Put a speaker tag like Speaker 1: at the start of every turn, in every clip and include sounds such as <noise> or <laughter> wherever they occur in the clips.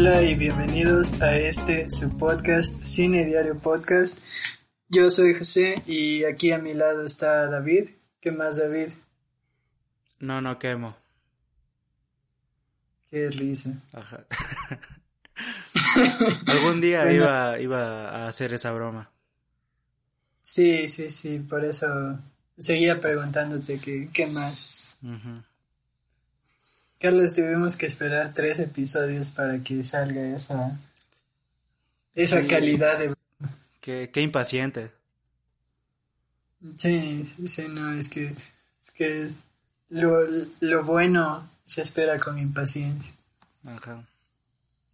Speaker 1: Hola y bienvenidos a este su podcast Cine Diario Podcast. Yo soy José y aquí a mi lado está David. ¿Qué más David?
Speaker 2: No, no quemo.
Speaker 1: Qué risa.
Speaker 2: Ajá. <laughs> Algún día <laughs>
Speaker 1: Bueno.
Speaker 2: iba, iba a hacer esa broma.
Speaker 1: Sí, sí, sí, por eso seguía preguntándote que, qué más. Carlos, tuvimos que esperar tres episodios para que salga esa, esa
Speaker 2: Sí.
Speaker 1: calidad de...
Speaker 2: Qué, qué impaciente.
Speaker 1: Sí, sí, no, es que, es que lo, lo bueno se espera con impaciencia.
Speaker 2: Ajá.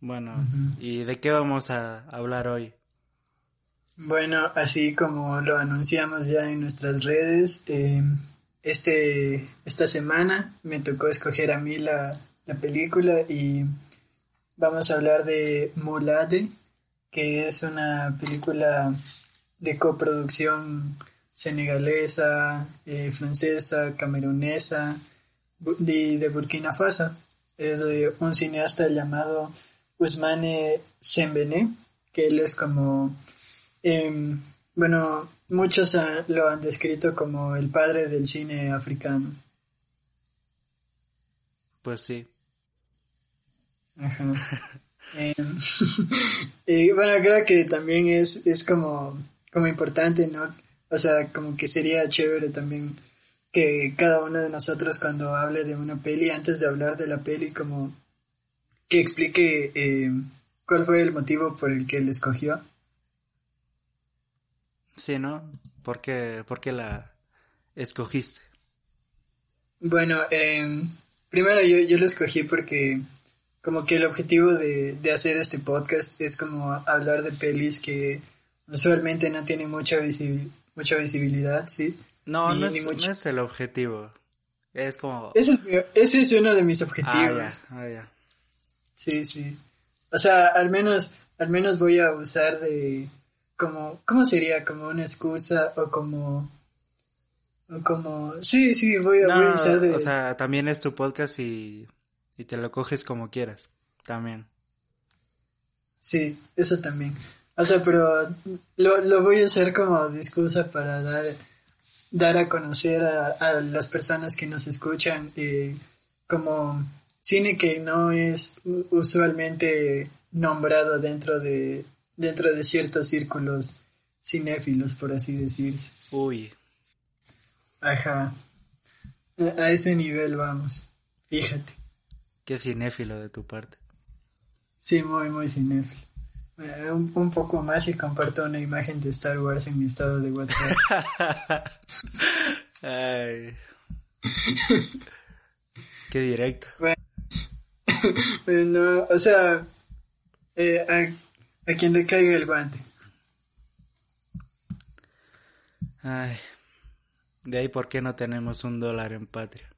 Speaker 2: Bueno. ¿y de qué vamos a hablar hoy?
Speaker 1: Bueno, así como lo anunciamos ya en nuestras redes, eh, este, esta semana me tocó escoger a mí la, la película y vamos a hablar de Mulade, que es una película de coproducción senegalesa, eh, francesa, camerunesa y de Burkina Faso. Es de un cineasta llamado Ousmane Sembene, que él es como Em, bueno, muchos ah, lo han descrito como el padre del cine africano.
Speaker 2: Pues sí.
Speaker 1: Ajá. Em, <laughs> y bueno, creo que también es, es como, como importante, ¿no? O sea, como que sería chévere también que cada uno de nosotros cuando hable de una peli, antes de hablar de la peli, como que explique em, cuál fue el motivo por el que él escogió.
Speaker 2: Sí, ¿no? ¿Por qué, por qué la escogiste?
Speaker 1: Bueno, em, primero yo, yo lo escogí porque como que el objetivo de, de hacer este podcast es como hablar de pelis que usualmente no tienen mucha, visi- mucha visibilidad, ¿sí?
Speaker 2: No,
Speaker 1: Ni-
Speaker 2: no, es, no el objetivo. Es como...
Speaker 1: Ese es, mi- ese es uno de mis
Speaker 2: Ah,
Speaker 1: objetivos.
Speaker 2: ya, ah, ya.
Speaker 1: Sí, sí. O sea, al menos, al menos voy a usar de como, ¿cómo sería? Como una excusa o como, o como, sí, sí, voy a, voy a
Speaker 2: No,
Speaker 1: usar de,
Speaker 2: o sea, también es tu podcast y, y te lo coges como quieras. También.
Speaker 1: Sí, eso también. O sea, pero lo, lo voy a hacer como discusa para dar, dar a conocer a, a las personas que nos escuchan eh, como cine que no es usualmente nombrado dentro de, dentro de ciertos círculos cinéfilos, por así decirse.
Speaker 2: Uy,
Speaker 1: Ajá. A ese nivel vamos. Fíjate.
Speaker 2: qué cinéfilo de tu parte.
Speaker 1: Sí, muy, muy cinéfilo. Eh, un, un poco más y comparto una imagen de Star Wars en mi estado de WhatsApp. <laughs>
Speaker 2: Ay. Qué directo.
Speaker 1: Pero no, <laughs> o sea, eh, a, quien le caiga el guante.
Speaker 2: Ay. De ahí por qué no tenemos un dólar en patria.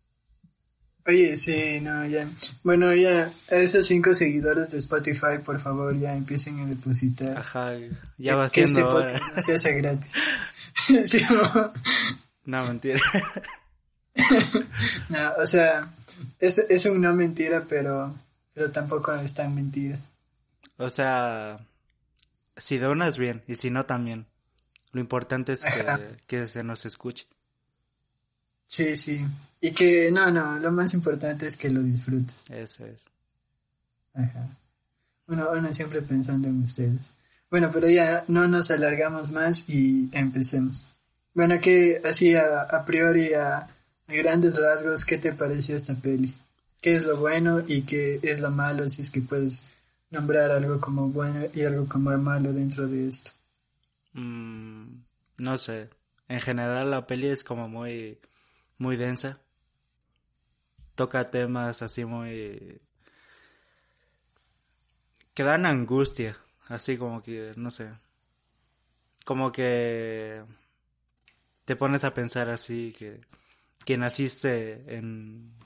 Speaker 1: Oye, sí, no, ya. Bueno, ya, a esos cinco seguidores de Spotify, por favor, ya empiecen a depositar.
Speaker 2: Ajá, ya va
Speaker 1: que
Speaker 2: siendo
Speaker 1: este podcast se hace gratis. <laughs> Sí, no.
Speaker 2: No, mentira. <laughs>
Speaker 1: No, o sea, es, es un no mentira, pero, pero tampoco es tan mentira.
Speaker 2: O sea, si donas bien y si no también. Lo importante es que, <laughs> que se nos escuche.
Speaker 1: Sí, sí. Y que, no, no, lo más importante es que lo disfrutes.
Speaker 2: Eso es.
Speaker 1: Ajá. Bueno, bueno, siempre pensando en ustedes. Bueno, pero ya no nos alargamos más y empecemos. Bueno, que así a, a priori, a, a grandes rasgos, ¿qué te pareció esta peli? ¿Qué es lo bueno y qué es lo malo? Si es que puedes nombrar algo como bueno y algo como malo dentro de esto.
Speaker 2: Mm, no sé. En general la peli es como muy, muy densa. Toca temas así muy... que dan angustia. Así como que, no sé. Como que te pones a pensar así que, que naciste en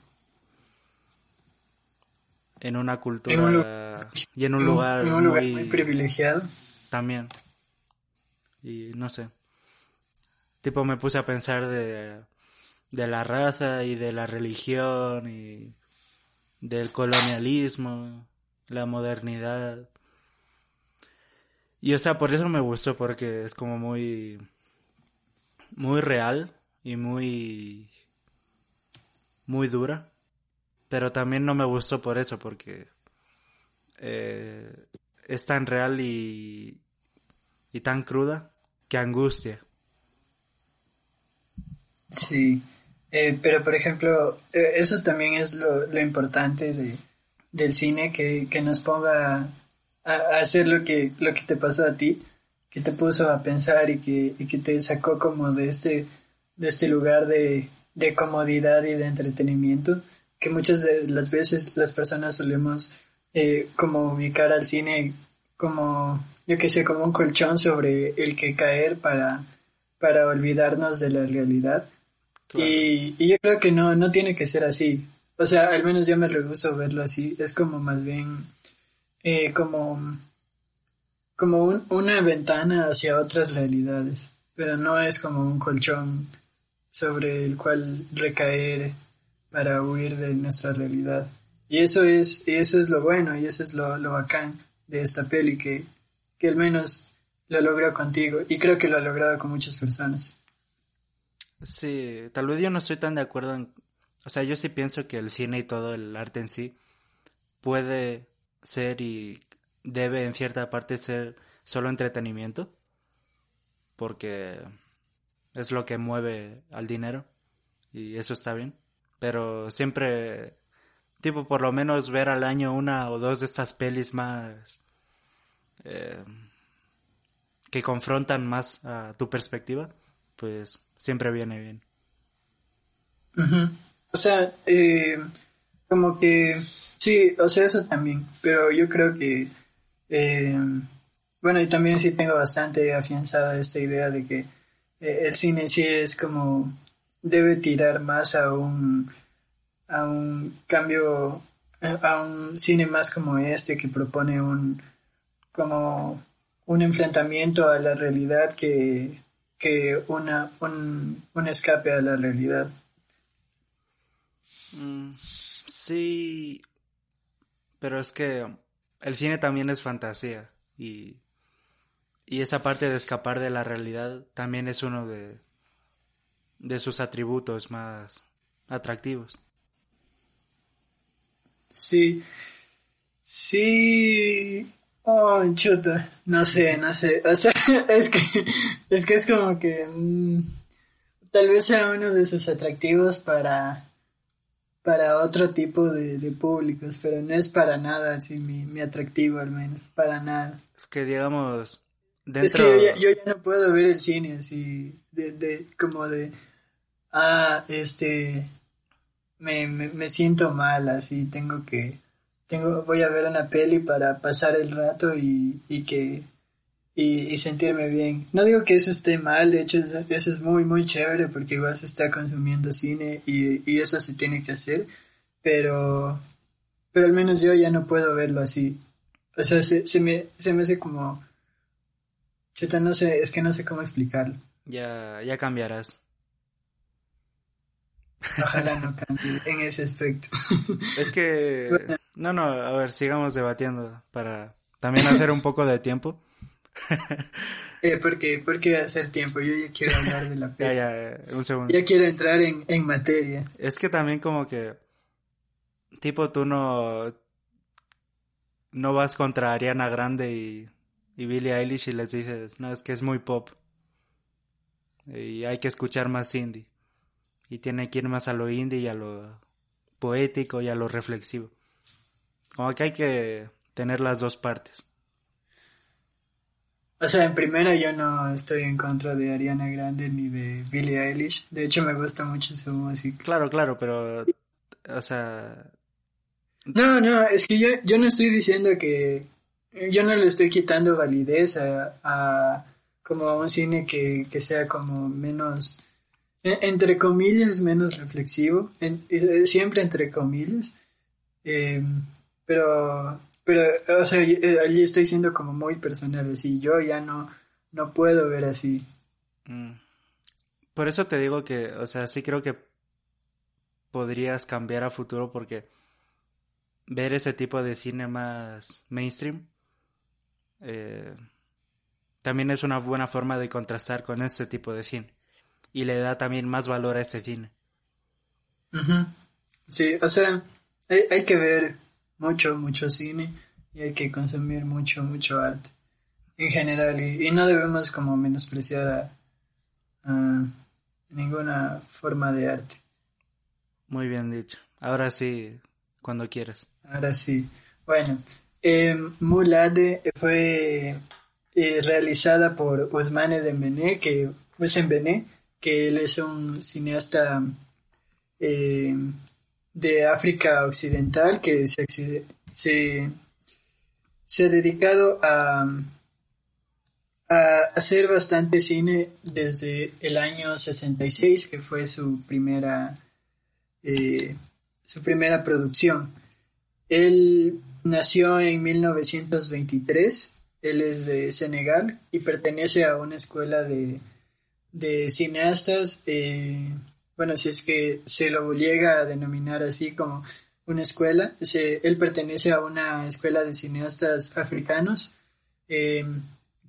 Speaker 2: en una cultura y en un lugar,
Speaker 1: muy, privilegiado.
Speaker 2: También. Y no sé. Tipo me puse a pensar de, de la raza y de la religión y del colonialismo, la modernidad. Y o sea, por eso me gustó porque es como muy muy real y muy muy dura pero también no me gustó por eso, porque eh, es tan real y, y tan cruda que angustia.
Speaker 1: Sí, eh, pero por ejemplo, eh, eso también es lo, lo importante de, del cine, que, que nos ponga a, hacer lo que, lo que te pasó a ti, que te puso a pensar y que, y que te sacó como de este, de este lugar de, de comodidad y de entretenimiento que muchas de las veces las personas solemos eh, como ubicar al cine como, yo que sé, como un colchón sobre el que caer para, para olvidarnos de la realidad. Y, y, yo creo que no, no tiene que ser así. O sea, al menos yo me rehuso verlo así. Es como más bien eh, como, como un, una ventana hacia otras realidades. Pero no es como un colchón sobre el cual recaer para huir de nuestra realidad. Y eso es, y eso es lo bueno y eso es lo, lo bacán de esta peli que, que al menos lo logró contigo y creo que lo ha logrado con muchas personas.
Speaker 2: Sí, tal vez yo no estoy tan de acuerdo en... O sea, yo sí pienso que el cine y todo el arte en sí puede ser y debe en cierta parte ser solo entretenimiento porque es lo que mueve al dinero y eso está bien pero siempre, tipo, por lo menos ver al año una o dos de estas pelis más eh, que confrontan más a tu perspectiva, pues siempre viene bien.
Speaker 1: O sea, eh, como que sí, o sea, eso también, pero yo creo que, eh, bueno, y también sí tengo bastante afianzada esta idea de que el cine sí es como debe tirar más a un, a un cambio, a un cine más como este que propone un, como un enfrentamiento a la realidad que, que una, un, escape a la realidad.
Speaker 2: Mm, sí, pero es que el cine también es fantasía y, y esa parte de escapar de la realidad también es uno de, de sus atributos más atractivos.
Speaker 1: Sí, sí, oh, chuta, no sé, no sé, o sea, <laughs> es que, es que es como que mm, tal vez sea uno de sus atractivos para, para otro tipo de, de públicos, pero no es para nada así mi, mi atractivo al menos, para nada.
Speaker 2: Es que digamos,
Speaker 1: dentro... Es que yo, yo ya no puedo ver el cine así, de, de, como de ah, este, me, me, siento mal, así, tengo que, tengo, voy a ver una peli para pasar el rato y, y que, y, sentirme bien. No digo que eso esté mal, de hecho eso, es muy, muy chévere porque igual se está consumiendo cine y, y eso se tiene que hacer, pero, pero al menos yo ya no puedo verlo así. O sea, se, se, me, se me hace como... Chuta, no sé, es que no sé cómo explicarlo.
Speaker 2: Ya, ya cambiarás.
Speaker 1: Ojalá no cambie en ese aspecto. <laughs>
Speaker 2: Es que... No, no, a ver, sigamos debatiendo para también hacer un poco de tiempo. <laughs>
Speaker 1: eh, ¿por, qué? ¿Por qué hacer tiempo? Yo ya quiero hablar de la
Speaker 2: peli. <laughs> Ya, ya, un segundo.
Speaker 1: Ya quiero entrar en, en materia.
Speaker 2: Es que también como que... Tipo, tú no... No vas contra Ariana Grande y, y Billie Eilish y les dices, no, es que es muy pop. Y hay que escuchar más indie y tiene que ir más a lo indie y a lo poético y a lo reflexivo. Como que hay que tener las dos partes.
Speaker 1: O sea, en primera yo no estoy en contra de Ariana Grande ni de Billie Eilish. De hecho, me gusta mucho su música.
Speaker 2: Claro, claro, pero, o sea...
Speaker 1: No, no, es que yo, yo no estoy diciendo que... Yo no le estoy quitando validez a, a como a un cine que, que sea como menos, entre comillas, menos reflexivo, siempre entre comillas, eh, pero pero, o sea, eh, allí estoy siendo como muy personal, así, yo ya no, no puedo ver así.
Speaker 2: Mm. Por eso te digo que, o sea, sí creo que podrías cambiar a futuro porque ver ese tipo de cine más mainstream eh, también es una buena forma de contrastar con este tipo de cine y le da también más valor a este cine.
Speaker 1: Sí, o sea, hay, hay que ver mucho, mucho cine y hay que consumir mucho, mucho arte en general y, no debemos como menospreciar a, ninguna forma de arte.
Speaker 2: Muy bien dicho. Ahora sí, cuando quieras.
Speaker 1: Ahora sí. Bueno, eh, Mulade fue eh, realizada por Ousmane Dembélé, que Dembélé, que él es un cineasta eh, de África Occidental que se, ha dedicado a, a hacer bastante cine desde el año 66, que fue su primera, eh, su primera producción. Él nació en 1923, él es de Senegal y pertenece a una escuela de, de cineastas eh, bueno, si es que se lo llega a denominar así como una escuela, él pertenece a una escuela de cineastas africanos em,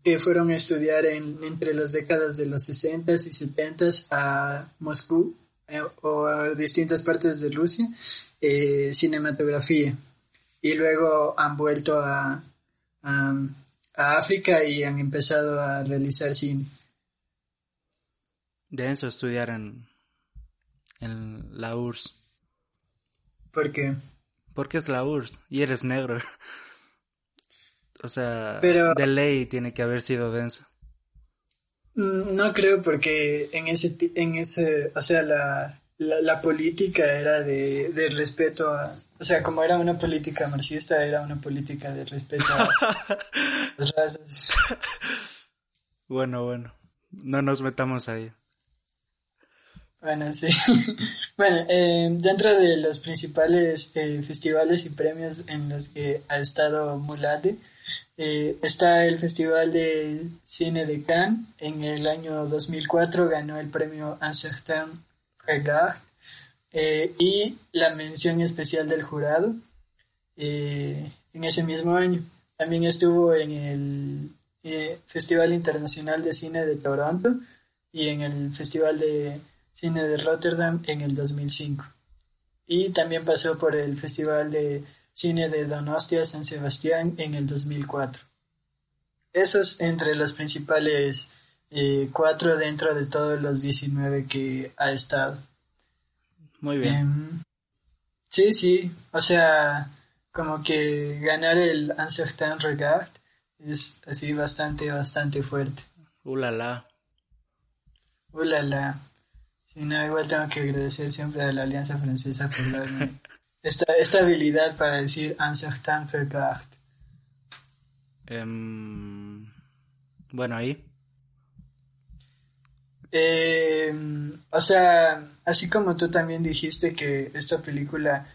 Speaker 1: que fueron a estudiar en, entre las décadas de los 60 y 70 a Moscú eh, o a distintas partes de Rusia, eh, cinematografía. Y luego han vuelto a, a África y han empezado a realizar cine.
Speaker 2: Denso estudiar en, en la URSS.
Speaker 1: ¿Por qué?
Speaker 2: Porque es la URSS y eres negro. <laughs> o sea, de ley tiene que haber sido denso.
Speaker 1: Mm, no creo porque en ese, en ese, o sea, la, la, política era de, de, respeto a, o sea, como era una política marxista, era una política de respeto a <laughs> las razas.
Speaker 2: Bueno, bueno, no nos metamos ahí.
Speaker 1: Bueno, sí. <laughs> bueno, eh, dentro de los principales eh, festivales y premios en los que ha estado Mulade, eh, está el Festival de Cine de Cannes. En el año 2004 ganó el premio Un Certain Regard y la mención especial del jurado en ese mismo año. También estuvo en el Festival Internacional de Cine de Toronto y en el Festival de Cine de Rotterdam en el 2005. Y también pasó por el Festival de Cine de Donostia San Sebastián en el 2004. Esos entre los principales eh, cuatro dentro de todos los 19 que ha estado.
Speaker 2: Muy bien. Em,
Speaker 1: sí, sí, o sea, como que ganar el Uncertain Regard es así bastante, bastante fuerte.
Speaker 2: Ulala.
Speaker 1: Ulala. Sí, no, igual tengo que agradecer siempre a la Alianza Francesa por darme <laughs> esta, habilidad para decir un certain regard.
Speaker 2: bueno, ahí.
Speaker 1: Em, o sea, así como tú también dijiste que esta película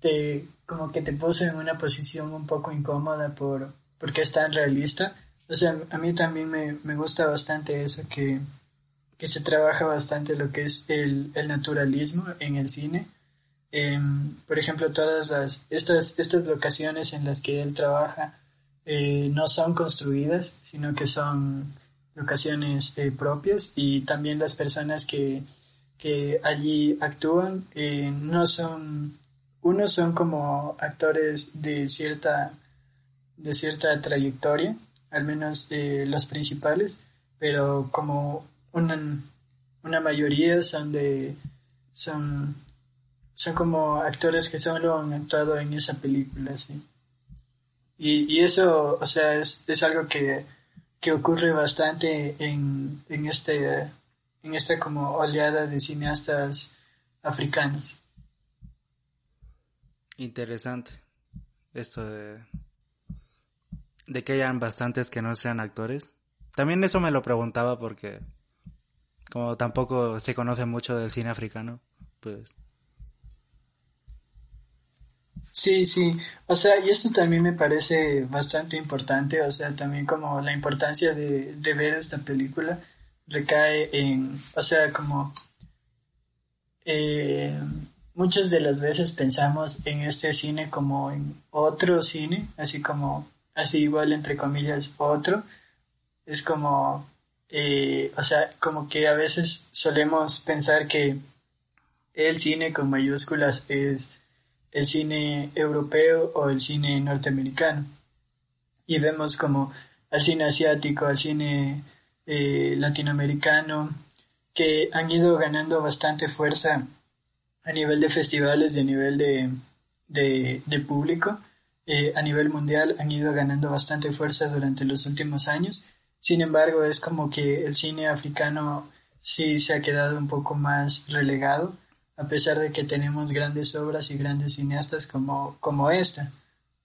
Speaker 1: te como que te puso en una posición un poco incómoda por porque es tan realista. O sea, a mí también me, me gusta bastante eso que que se trabaja bastante lo que es el, naturalismo en el cine. Em, por ejemplo, todas las, estas, estas locaciones en las que él trabaja eh, no son construidas, sino que son locaciones eh, propias y también las personas que, que allí actúan eh, no son, unos son como actores de cierta, de cierta trayectoria, al menos los principales, pero como una, una mayoría son de son son como actores que solo han actuado en esa película sí Y, y eso, o sea, es, es algo que, que ocurre bastante en, en, este, en esta como oleada de cineastas africanos.
Speaker 2: Interesante. Esto de, de que hayan bastantes que no sean actores. También eso me lo preguntaba porque como tampoco se conoce mucho del cine africano, pues.
Speaker 1: Sí, sí, o sea, y esto también me parece bastante importante, o sea, también como la importancia de, de ver esta película recae en, o sea, como eh, muchas de las veces pensamos en este cine como en otro cine, así como, así igual entre comillas, otro, es como, eh, o sea, como que a veces solemos pensar que el cine con mayúsculas es el cine europeo o el cine norteamericano. Y vemos como al cine asiático, al cine eh, latinoamericano, que han ido ganando bastante fuerza a nivel de festivales a nivel de, de, público. Eh, a nivel mundial han ido ganando bastante fuerza durante los últimos años. Sin embargo, es como que el cine africano sí se ha quedado un poco más relegado a pesar de que tenemos grandes obras y grandes cineastas como, como esta.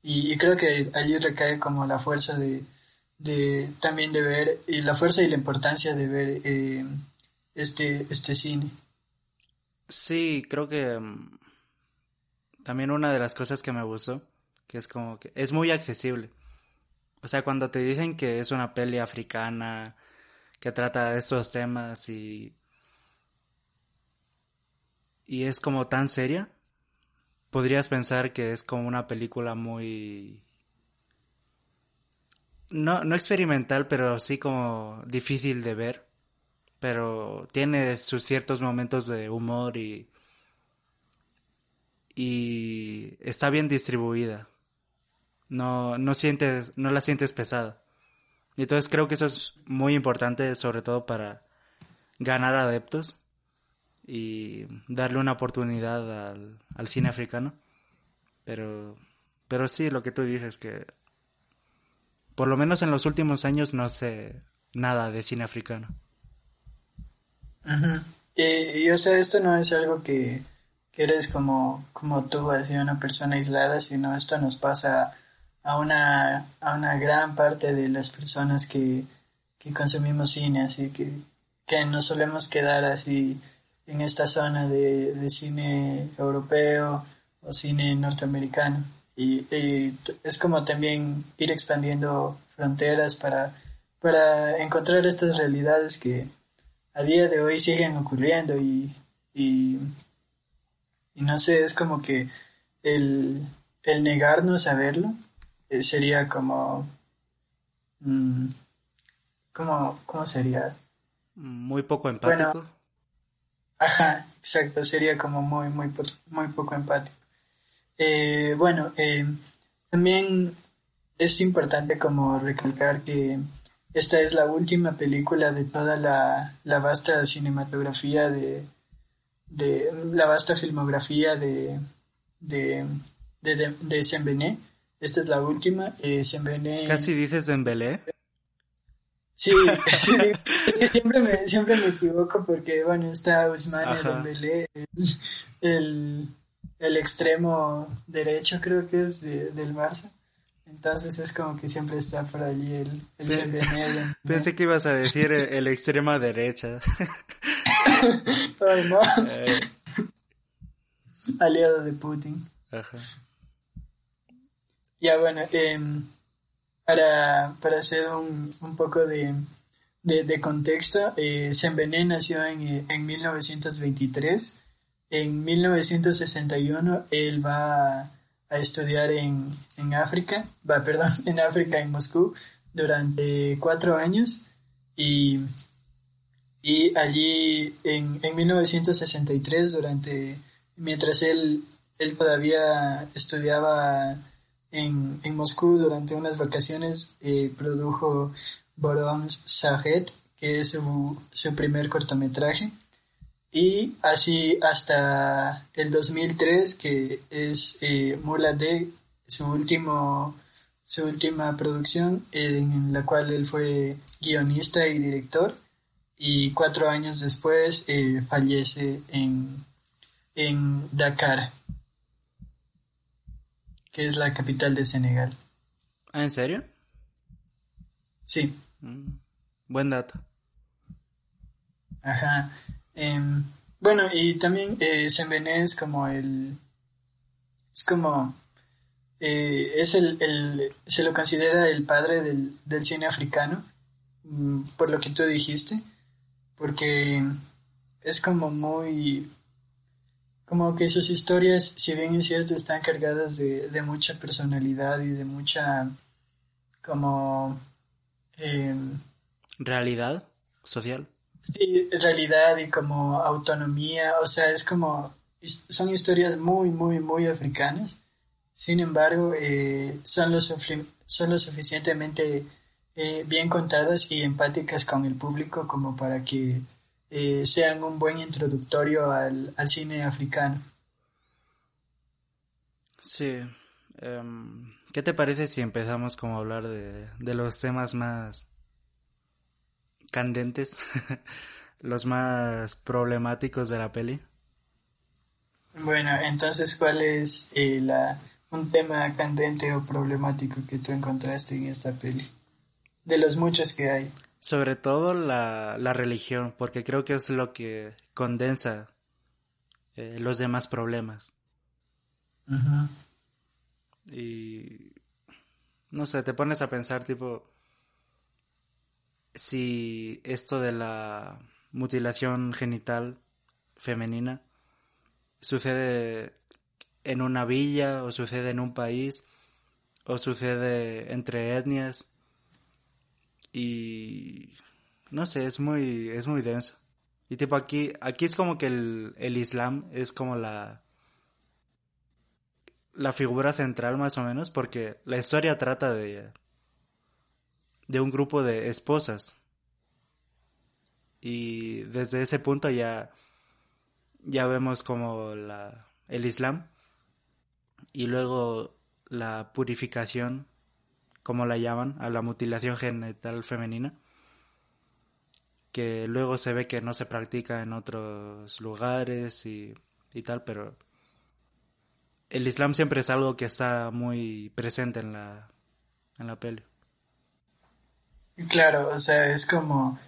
Speaker 1: Y, creo que allí recae como la fuerza de, de, también de ver, y la fuerza y la importancia de ver eh, este, este cine.
Speaker 2: Sí, creo que mm, también una de las cosas que me gustó, que es como que es muy accesible. O sea, cuando te dicen que es una peli africana, que trata de estos temas y y es como tan seria, podrías pensar que es como una película muy... No, no experimental, pero sí como difícil de ver. Pero tiene sus ciertos momentos de humor y... Y está bien distribuida. No, no sientes, no la sientes pesada. Y entonces creo que eso es muy importante, sobre todo para ganar adeptos y darle una oportunidad al, cine africano. Pero, pero sí, lo que tú dices, que por lo menos en los últimos años no sé nada de cine africano.
Speaker 1: y, o sea, esto no es algo que, que eres como, como tú, así una persona aislada, sino esto nos pasa a una, a una gran parte de las personas que, que consumimos cine, así que, que nos solemos quedar así en esta zona de, cine europeo o cine norteamericano. Y, es como también ir expandiendo fronteras para, para encontrar estas realidades que a día de hoy siguen ocurriendo y, y, no sé, es como que el, el negarnos a verlo sería como, mm, como, ¿cómo sería?
Speaker 2: Muy poco empático.
Speaker 1: Ajá, exacto, sería como muy, muy, muy poco empático. Eh, bueno, eh, también es importante como recalcar que esta es la última película de toda la, la vasta cinematografía de, de, la vasta filmografía de, de, de, de, Esta es la última. Eh,
Speaker 2: Casi dices Dembélé.
Speaker 1: Sí, <laughs> siempre, me, siempre me equivoco porque, bueno, está Usmane Dembélé, el, el, extremo derecho creo que es del Barça. Entonces es como que siempre está por allí el, el <laughs>
Speaker 2: Pensé que ibas a decir el, extremo derecha. <laughs>
Speaker 1: Ay, no. Eh. Aliado de Putin. Ajá. Ya bueno, eh, para, para hacer un, un poco de, de, contexto, eh, nació en, en 1923. En 1961 él va a, estudiar en, en, África, va, <laughs> perdón, en África, en Moscú, durante cuatro años. Y, y allí en, en 1963, durante, mientras él, él todavía estudiaba en, en Moscú durante unas vacaciones eh, produjo Borom Sajet, que es su, su, primer cortometraje. Y así hasta el 2003, que es eh, Mula de su último, su última producción en la cual él fue guionista y director y cuatro años después eh, fallece en, en Dakar, que es la capital de Senegal.
Speaker 2: ¿Ah, en serio?
Speaker 1: Sí.
Speaker 2: Mm, buen dato.
Speaker 1: Ajá. Em, bueno, y también eh, es como el... Es como... Eh, es el, el, Se lo considera el padre del, del cine africano, mm, por lo que tú dijiste, porque es como muy... Como que sus historias, si bien es cierto, están cargadas de, de mucha personalidad y de mucha... como... Em,
Speaker 2: ¿Realidad social?
Speaker 1: Sí, realidad y como autonomía, o sea, es como, son historias muy, muy, muy africanas. Sin embargo, eh, son, lo son lo suficientemente eh, bien contadas y empáticas con el público como para que eh, sean un buen introductorio al, al cine africano.
Speaker 2: Sí. Em, ¿Qué te parece si empezamos como a hablar de, de los temas más candentes, <laughs> los más problemáticos de la peli.
Speaker 1: Bueno, entonces, ¿cuál es eh, la, un tema candente o problemático que tú encontraste en esta peli? De los muchos que hay.
Speaker 2: Sobre todo la, la religión, porque creo que es lo que condensa eh, los demás problemas. Y no sé, te pones a pensar tipo, si esto de la mutilación genital femenina sucede en una villa o sucede en un país o sucede entre etnias y no sé, es muy es muy denso. Y tipo aquí aquí es como que el, el Islam es como la la figura central más o menos porque la historia trata de de un grupo de esposas. Y desde ese punto ya, ya vemos como la, el Islam y luego la purificación, como la llaman, a la mutilación genital femenina, que luego se ve que no se practica en otros lugares y, y tal, pero el Islam siempre es algo que está muy presente en la, en la peli.
Speaker 1: Claro, o sea, es como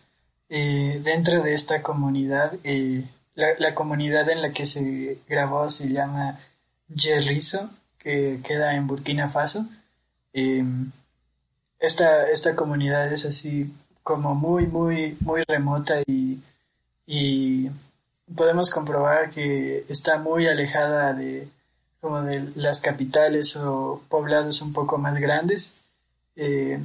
Speaker 1: eh, dentro de esta comunidad, eh, la, comunidad en la que se grabó se llama Yerrizo, que queda en Burkina Faso. Em, esta, esta comunidad es así como muy, muy, muy remota y, y podemos comprobar que está muy alejada de como de las capitales o poblados un poco más grandes. Eh,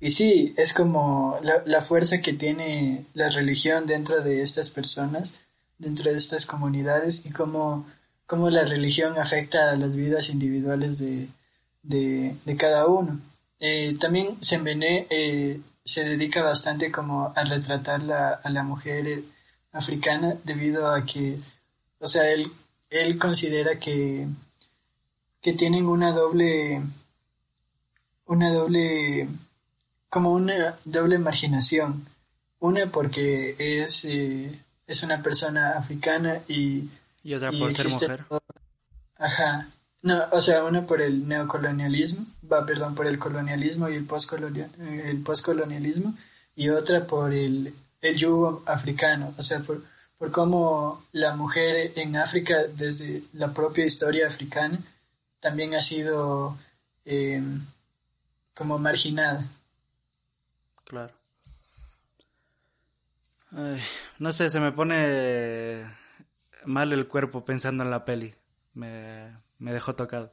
Speaker 1: y sí, es como la, fuerza que tiene la religión dentro de estas personas, dentro de estas comunidades y cómo, cómo la religión afecta a las vidas individuales de, de, cada uno. Eh, también Sembené eh, se dedica bastante como a retratar la, a la mujer eh, africana debido a que, o sea, él, él considera que, que tienen una doble, una doble como una doble marginación. Una porque es, eh, es una persona africana y...
Speaker 2: Y otra por ser mujer.
Speaker 1: Ajá. No, o sea, una por el neocolonialismo, va, perdón, por el colonialismo y el postcolonial, postcolonialismo, y otra por el, el yugo africano, o sea, por, por cómo la mujer en África, desde la propia historia africana, también ha sido eh, como marginada.
Speaker 2: Claro. no sé, se me pone mal el cuerpo pensando en la peli. Me, dejó tocado.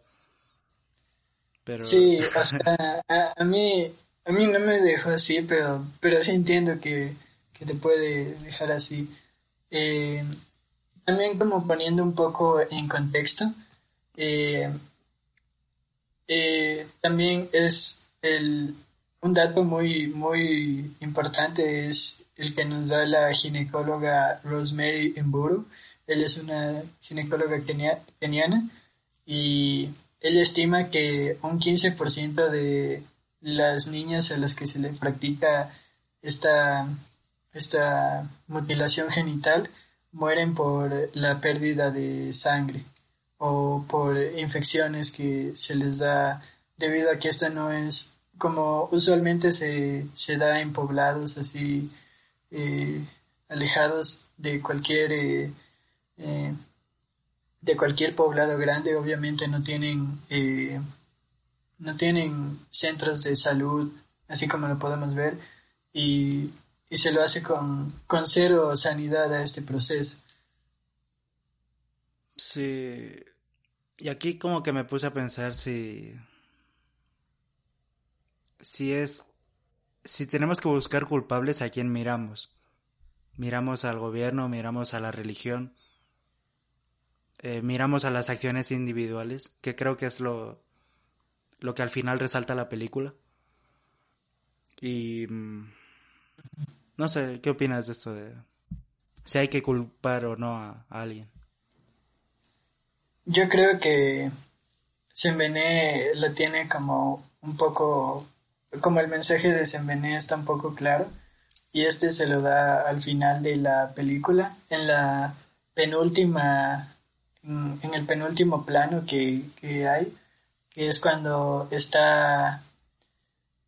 Speaker 1: Pero... Sí, o sea, a, mí, a mí no me dejó así, pero, pero sí entiendo que, te puede dejar así. Eh, también como poniendo un poco en contexto, eh, eh, también es el, un dato muy, muy importante es el que nos da la ginecóloga Rosemary Mburu. Él es una ginecóloga keniana y él estima que un 15% de las niñas a las que se les practica esta, esta mutilación genital mueren por la pérdida de sangre o por infecciones que se les da debido a que esta no es como usualmente se, se da en poblados así eh, alejados de cualquier eh, eh, de cualquier poblado grande obviamente no tienen no tienen centros de salud así como lo podemos ver y, y se lo hace con, con cero sanidad a este proceso.
Speaker 2: Sí. Y aquí como que me puse a pensar si si es si tenemos que buscar culpables a quién miramos. Miramos al gobierno, miramos a la religión, eh, miramos a las acciones individuales, que creo que es lo, lo que al final resalta la película. Y mm, no sé, ¿qué opinas de esto de si hay que culpar o no a, alguien?
Speaker 1: Yo creo que Sembené lo tiene como un poco como el mensaje de Sembené está un poco claro y este se lo da al final de la película en la penúltima en, el penúltimo plano que, hay que es cuando está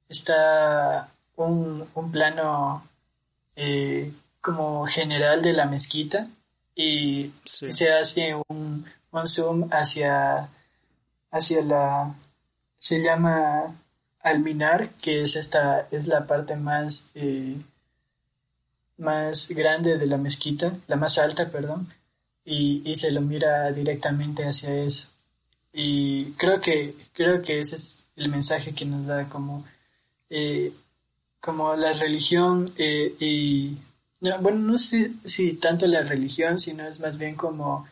Speaker 1: está un, plano eh, como general de la mezquita y se hace un, un zoom hacia hacia la se llama Alminar, que es esta, es la parte más, eh, más grande de la mezquita, la más alta, perdón, y, y, se lo mira directamente hacia eso. Y creo que, creo que ese es el mensaje que nos da como, eh, como la religión eh, y, bueno, no sé si tanto la religión, sino es más bien como,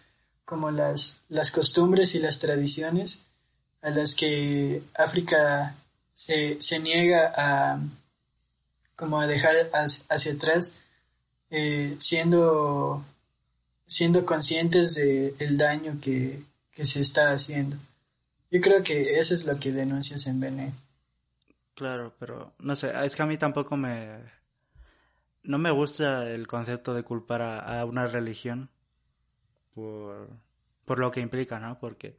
Speaker 1: como las, las costumbres y las tradiciones a las que África se, se niega a como a dejar hacia, atrás eh, siendo siendo conscientes de el daño que, que, se está haciendo. Yo creo que eso es lo que denuncias en Bené.
Speaker 2: Claro, pero no sé, es que a mí tampoco me no me gusta el concepto de culpar a, a una religión por, por lo que implica, ¿no? Porque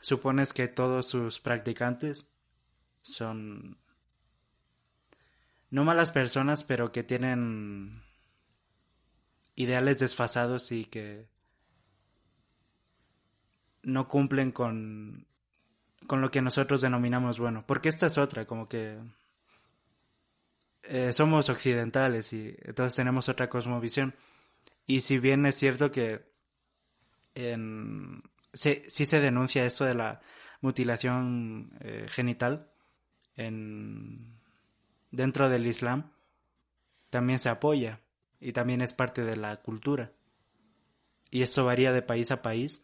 Speaker 2: supones que todos sus practicantes son no malas personas, pero que tienen ideales desfasados y que no cumplen con, con lo que nosotros denominamos bueno. Porque esta es otra, como que eh, somos occidentales y entonces tenemos otra cosmovisión. Y si bien es cierto que en, sí, se denuncia esto de la mutilación eh, genital, en, dentro del Islam también se apoya y también es parte de la cultura. Y esto varía de país a país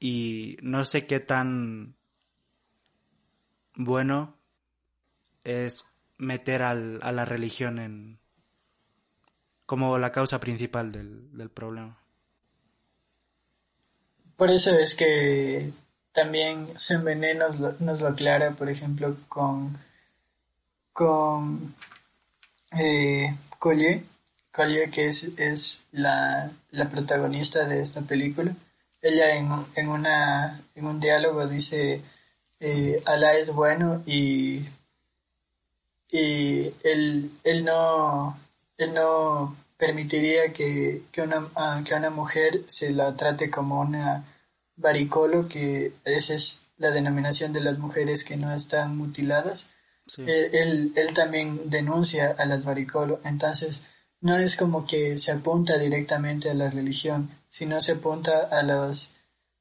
Speaker 2: y no sé qué tan bueno es meter al, a la religión en como la causa principal del, del problema.
Speaker 1: Por eso es que también Sembené nos lo, nos lo aclara, por ejemplo, con, con eh, Collier, que es, es la, la, protagonista de esta película. Ella en, en, una, en un diálogo dice, eh, Alá es bueno y, y él, él, no, él no permitiría que, que, una, ah, que una mujer se la trate como una varicolo, que esa es la denominación de las mujeres que no están mutiladas, eh, él, él, también denuncia a las varicolo. Entonces, no es como que se apunta directamente a la religión, sino se apunta a, los,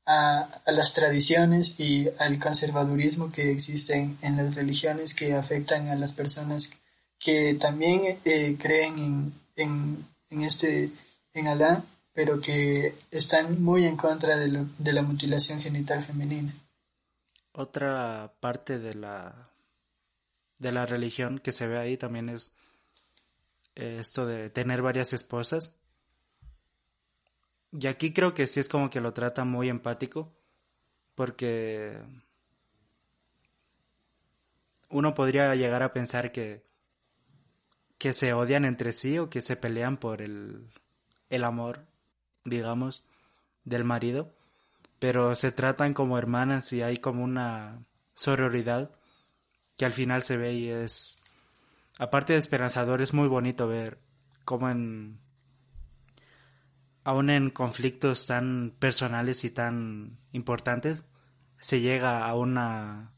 Speaker 1: a, las tradiciones y al conservadurismo que existen en las religiones que afectan a las personas que también eh, creen en, en, en, este, en Alá pero que están muy en contra de, de la mutilación genital femenina.
Speaker 2: Otra parte de la de la religión que se ve ahí también es esto de tener varias esposas. Y aquí creo que sí es como que lo trata muy empático, porque uno podría llegar a pensar que, que se odian entre sí o que se pelean por el, el amor, digamos, del marido, pero se tratan como hermanas y hay como una sororidad que al final se ve y es, aparte de esperanzador, es muy bonito ver cómo en, aún en conflictos tan personales y tan importantes, se llega a una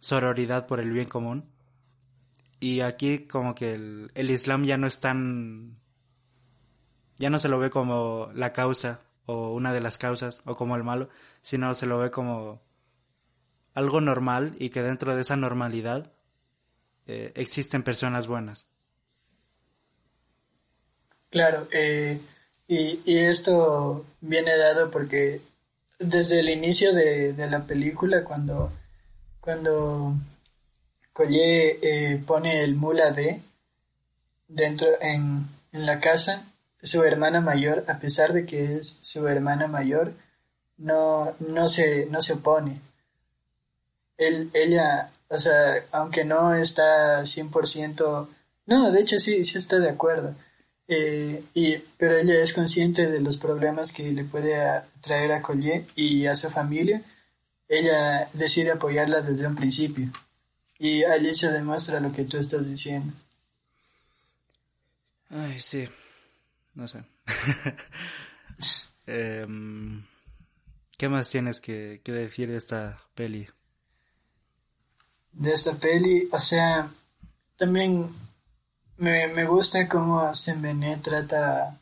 Speaker 2: sororidad por el bien común. Y aquí como que el, el Islam ya no es tan... ya no se lo ve como la causa o una de las causas o como el malo, sino se lo ve como algo normal y que dentro de esa normalidad eh, existen personas buenas.
Speaker 1: Claro, eh, y, y, esto viene dado porque desde el inicio de, de la película, cuando, cuando eh, pone el mula de dentro en, en la casa, su hermana mayor, a pesar de que es su hermana mayor, no, no, se, no se opone. Él, ella, o sea, aunque no está 100%, no, de hecho sí, sí está de acuerdo, eh, y, pero ella es consciente de los problemas que le puede traer a Collier y a su familia. Ella decide apoyarla desde un principio. Y allí se demuestra lo que tú estás diciendo.
Speaker 2: Ay, sí. No sé. <laughs> Em, ¿Qué más tienes que, que decir de esta peli?
Speaker 1: De esta peli, o sea, también me, me gusta cómo Sembené trata,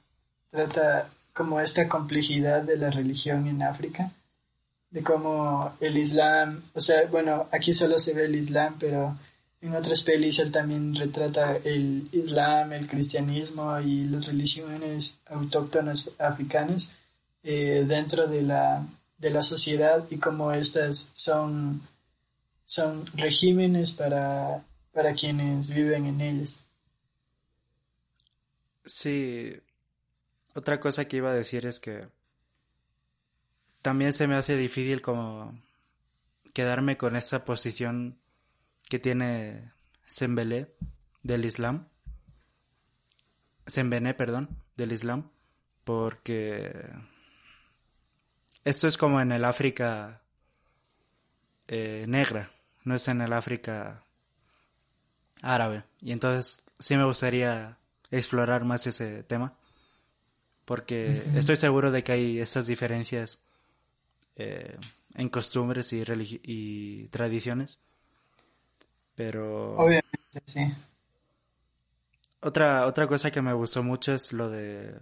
Speaker 1: trata como esta complejidad de la religión en África, de cómo el Islam, o sea, bueno, aquí solo se ve el Islam, pero en otras pelis él también retrata el Islam, el cristianismo y las religiones autóctonas africanas eh, dentro de la, de la sociedad y cómo estas son, son regímenes para, para quienes viven en ellas.
Speaker 2: Sí, otra cosa que iba a decir es que también se me hace difícil como quedarme con esa posición que tiene Sembele del Islam. Sembené, perdón, del Islam, porque esto es como en el África eh, negra, no es en el África árabe. Y entonces sí me gustaría explorar más ese tema. Porque estoy seguro de que hay estas diferencias eh, en costumbres y, y tradiciones. Pero...
Speaker 1: Obviamente, sí.
Speaker 2: Otra, otra cosa que me gustó mucho es lo de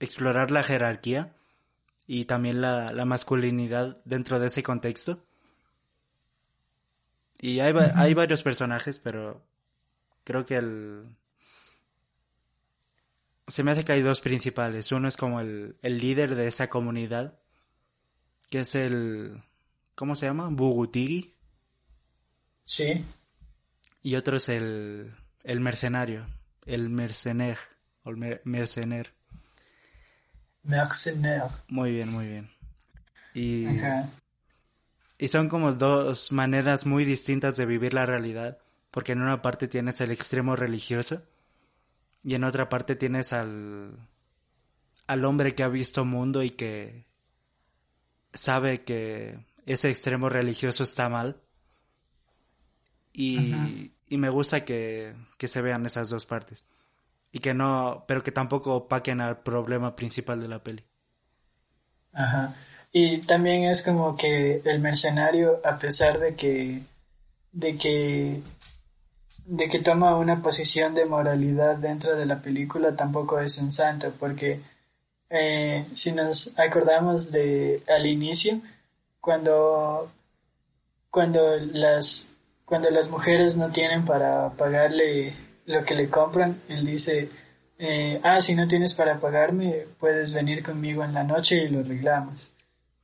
Speaker 2: explorar la jerarquía y también la, la masculinidad dentro de ese contexto. Y hay, hay varios personajes, pero creo que el, se me hace que hay dos principales. Uno es como el, el líder de esa comunidad, que es el... ¿Cómo se llama? Bugutigi.
Speaker 1: Sí.
Speaker 2: Y otro es el, el mercenario, el mercener, o el mercener.
Speaker 1: Mercenaire.
Speaker 2: Muy bien, muy bien. Y, y son como dos maneras muy distintas de vivir la realidad, porque en una parte tienes el extremo religioso y en otra parte tienes al, al hombre que ha visto mundo y que sabe que ese extremo religioso está mal. Y, y me gusta que, que, se vean esas dos partes. Y que no, pero que tampoco opaquen al problema principal de la peli.
Speaker 1: Ajá. Y también es como que el mercenario, a pesar de que, de que de que toma una posición de moralidad dentro de la película tampoco es un santo, porque eh, si nos acordamos de al inicio, cuando, cuando las cuando las mujeres no tienen para pagarle lo que le compran, él dice, eh, ah, si no tienes para pagarme, puedes venir conmigo en la noche y lo arreglamos.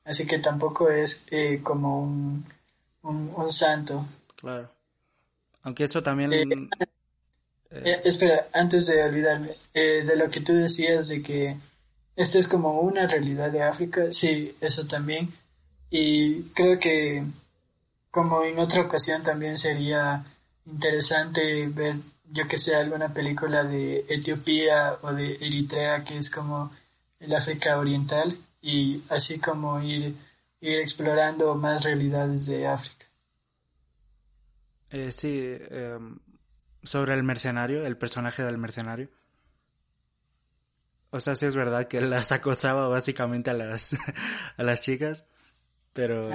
Speaker 1: Así que tampoco es eh, como un, un, un santo.
Speaker 2: Claro. Aunque eso también...
Speaker 1: Eh, eh, espera, antes de olvidarme, eh, de lo que tú decías de que esto es como una realidad de África, sí, eso también. Y creo que como en otra ocasión también sería interesante ver, yo que sé, alguna película de Etiopía o de Eritrea, que es como el África Oriental, y así como ir, ir explorando más realidades de África.
Speaker 2: Eh, sí, em, sobre el mercenario, el personaje del mercenario. O sea, sí es verdad que <laughs> las acosaba básicamente a las, <laughs> a las chicas, pero...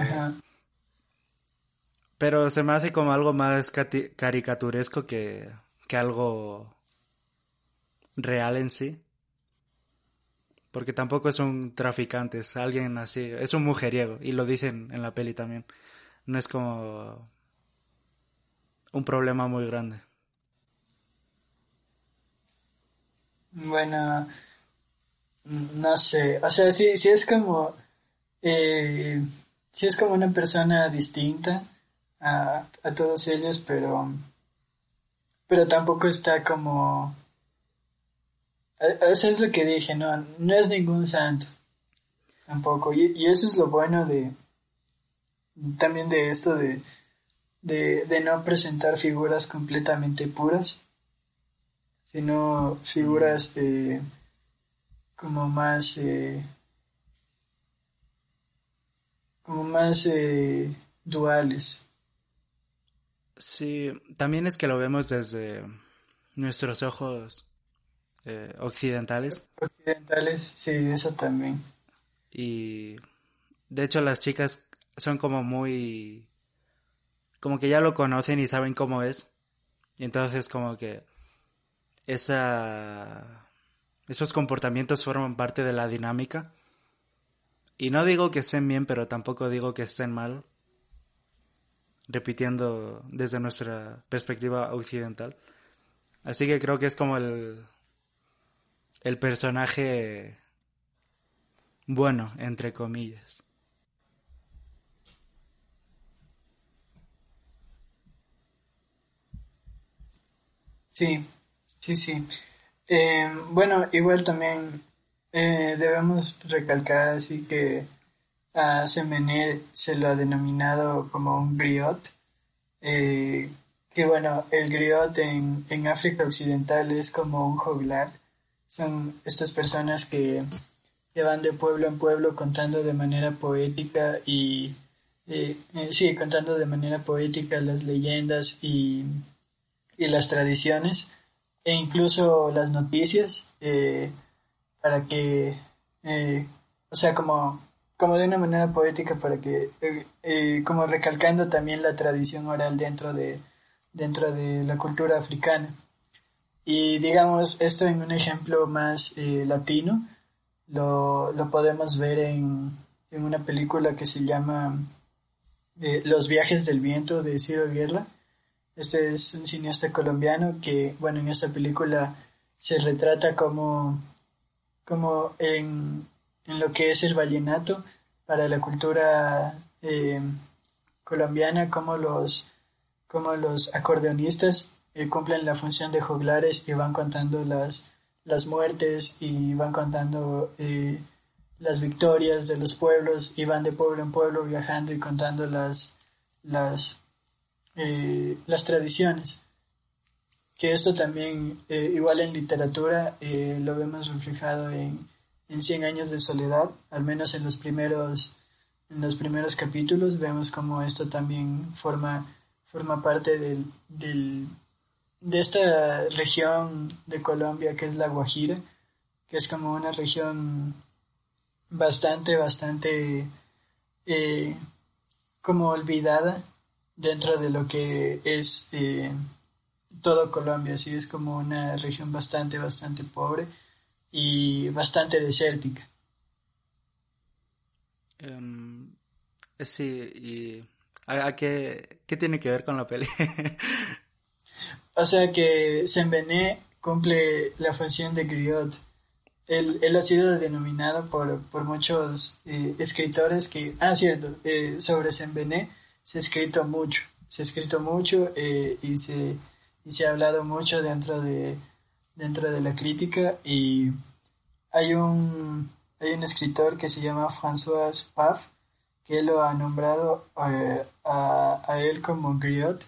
Speaker 2: Pero se me hace como algo más caricaturesco que, que algo real en sí. Porque tampoco es un traficante, es alguien así, es un mujeriego, y lo dicen en la peli también. No es como un problema muy grande.
Speaker 1: Bueno, no sé, o sea, sí, sí es como, eh, sí es como una persona distinta a, a todos ellos, pero, pero tampoco está como, eso es lo que dije, no, no es ningún santo, tampoco, y, y eso es lo bueno de, también de esto de, de, de no presentar figuras completamente puras, sino figuras eh, como más eh, como más eh, duales.
Speaker 2: Sí, también es que lo vemos desde nuestros ojos occidentales.
Speaker 1: Occidentales, sí, eso también.
Speaker 2: Y de hecho las chicas son como muy como que ya lo conocen y saben cómo es. Entonces como que esa esos comportamientos forman parte de la dinámica. Y no digo que estén bien, pero tampoco digo que estén mal. Repitiendo desde nuestra perspectiva occidental. Así que creo que es como el, el personaje bueno, entre comillas.
Speaker 1: Sí, sí, sí. Eh, bueno, igual también eh, debemos recalcar así que a Semené se lo ha denominado como un griot, eh, que bueno, el griot en, en África Occidental es como un joglar, son estas personas que, que van de pueblo en pueblo contando de manera poética y sí, contando de manera poética las leyendas y y las tradiciones e incluso las noticias eh, para que, eh, o sea, como, como de una manera poética para que, eh, como recalcando también la tradición oral dentro de, dentro de la cultura africana. Y digamos, esto en un ejemplo más latino, lo, lo, podemos ver en, en, una película que se llama Los viajes del viento de Ciro Guerra. Este es un cineasta colombiano que, bueno, en esta película se retrata como, como en, lo que es el vallenato para la cultura eh, colombiana, como los, como los acordeonistas. eh, cumplen la función de joglares y van contando las, las muertes y van contando eh, las victorias de los pueblos y van de pueblo en pueblo viajando y contando las, las eh, las tradiciones. Que esto también, eh, igual en literatura, eh, lo vemos reflejado en, en Cien años de soledad, al menos en los primeros, en los primeros capítulos, vemos como esto también forma, forma parte del, del, de esta región de Colombia que es la Guajira, que es como una región bastante, bastante como olvidada dentro de lo que es eh, todo Colombia, sí es como una región bastante, bastante pobre y bastante desértica.
Speaker 2: Em, sí, y ¿a, qué, tiene que ver con la peli? <laughs>
Speaker 1: o sea que Sembené cumple la función de griot. Él, ha sido denominado por, por muchos eh, escritores que, ah, cierto, eh, sobre Sembené se ha escrito mucho, se ha escrito mucho eh, y, se, y se ha hablado mucho dentro de, dentro de la crítica y hay un, hay un escritor que se llama François Paf que lo ha nombrado a, a, él como griot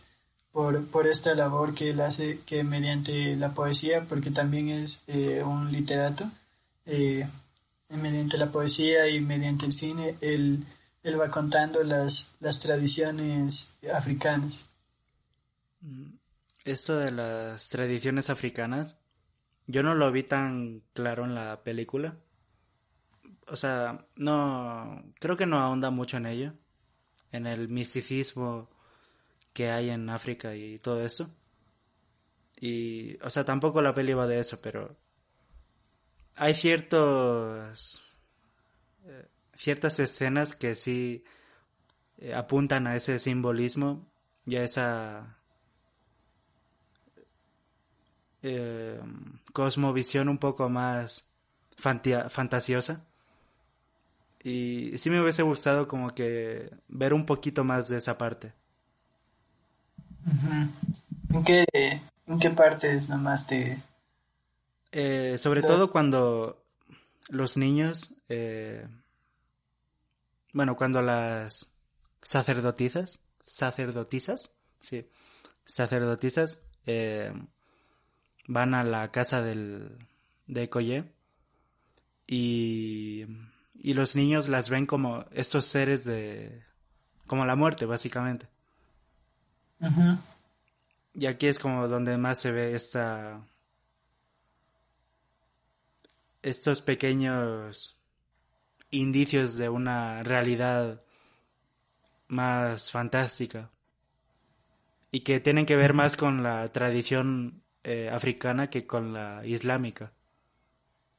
Speaker 1: por, por esta labor que él hace que mediante la poesía, porque también es eh, un literato, eh, mediante la poesía y mediante el cine, él, él va contando las, las tradiciones africanas.
Speaker 2: Mm, esto de las tradiciones africanas, yo no lo vi tan claro en la película. O sea, no, creo que no ahonda mucho en ello, en el misticismo que hay en África y todo eso. Y, o sea, tampoco la peli va de eso, pero hay ciertos, eh, ciertas escenas que sí eh, apuntan a ese simbolismo y a esa eh, cosmovisión un poco más fantasiosa. Y sí me hubiese gustado como que ver un poquito más de esa parte.
Speaker 1: ¿En qué, en qué partes nomás te...
Speaker 2: Eh, sobre todo cuando los niños, eh, bueno, cuando las sacerdotisas, sacerdotisas, sí, sacerdotisas, eh, van a la casa del, de Coye y, y los niños las ven como estos seres de, como la muerte, básicamente. Y aquí es como donde más se ve esta estos pequeños indicios de una realidad más fantástica. Y que tienen que ver más con la tradición eh, africana que con la islámica,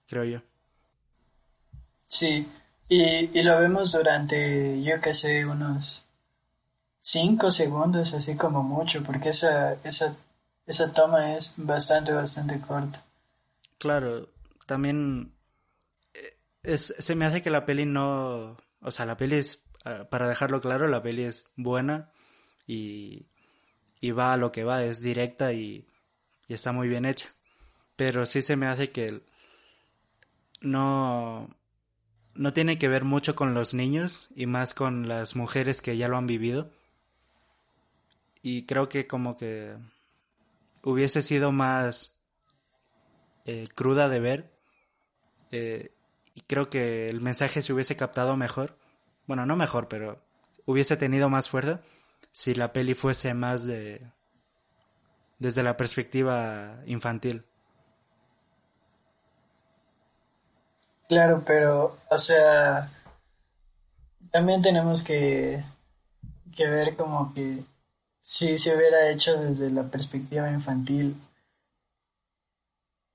Speaker 2: creo yo.
Speaker 1: Sí, y, y lo vemos durante, yo que sé, unos cinco segundos, así como mucho, porque esa, esa, esa toma es bastante, bastante corta.
Speaker 2: Claro, también eh, se me hace que la peli no, o sea, la peli es, ah, para dejarlo claro, la peli es buena y, y va a lo que va, es directa y, y está muy bien hecha. Pero sí se me hace que no, no tiene que ver mucho con los niños y más con las mujeres que ya lo han vivido y creo que como que hubiese sido más eh, cruda de ver eh, y creo que el mensaje se hubiese captado mejor. Bueno no mejor pero hubiese tenido más fuerza si la peli fuese más de desde la perspectiva infantil.
Speaker 1: Claro pero o sea también tenemos que que ver como que si se hubiera hecho desde la perspectiva infantil.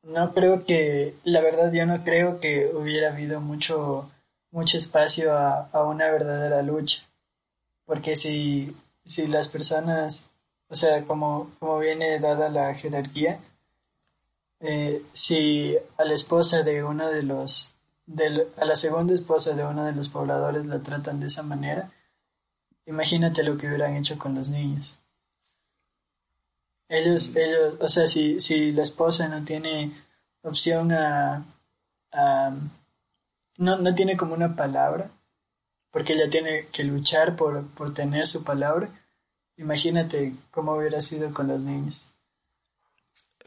Speaker 1: No creo que, la verdad yo no creo que hubiera habido mucho, mucho espacio a, una verdadera lucha. Porque si, si las personas, o sea, como, como viene dada la jerarquía, eh, si a la esposa de uno de los, a la segunda esposa de uno de los pobladores la tratan de esa manera, imagínate lo que hubieran hecho con los niños. Ellos, ellos, o sea, si, si la esposa no tiene opción a, no, no tiene como una palabra, porque ella tiene que luchar por, por tener su palabra, imagínate cómo hubiera sido con los niños.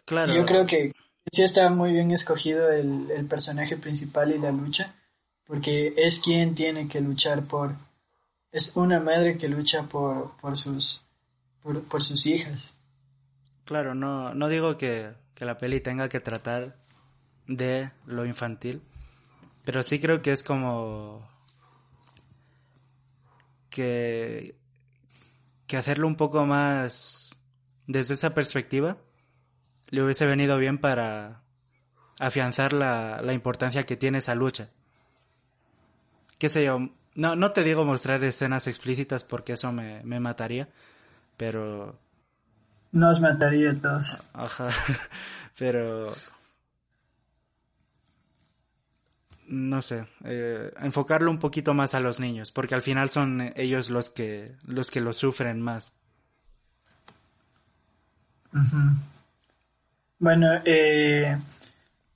Speaker 1: Claro. yo creo que sí está muy bien escogido el, el, personaje principal y la lucha, porque es quien tiene que luchar por, es una madre que lucha por, por sus, por, por sus hijas.
Speaker 2: Claro, no, no digo que, que la peli tenga que tratar de lo infantil, pero sí creo que es como que, que hacerlo un poco más desde esa perspectiva le hubiese venido bien para afianzar la, la importancia que tiene esa lucha. Qué sé yo, no, no te digo mostrar escenas explícitas porque eso me, me mataría, pero
Speaker 1: nos mataría a todos.
Speaker 2: Ajá, <laughs> pero... No sé, eh, enfocarlo un poquito más a los niños, porque al final son ellos los que, los que lo sufren más.
Speaker 1: Bueno, eh,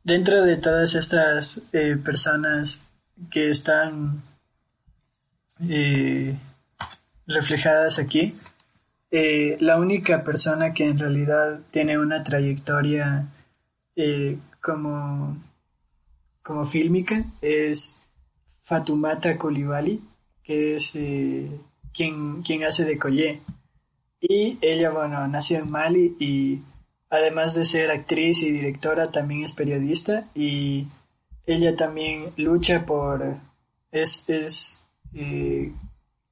Speaker 1: dentro de todas estas eh, personas que están eh, reflejadas aquí. Eh, la única persona que en realidad tiene una trayectoria eh, como, como fílmica es Fatumata Coulibaly, que es quien, quien hace de Collé. Y ella, bueno, nació en Mali y además de ser actriz y directora, también es periodista y ella también lucha por, es, es, eh,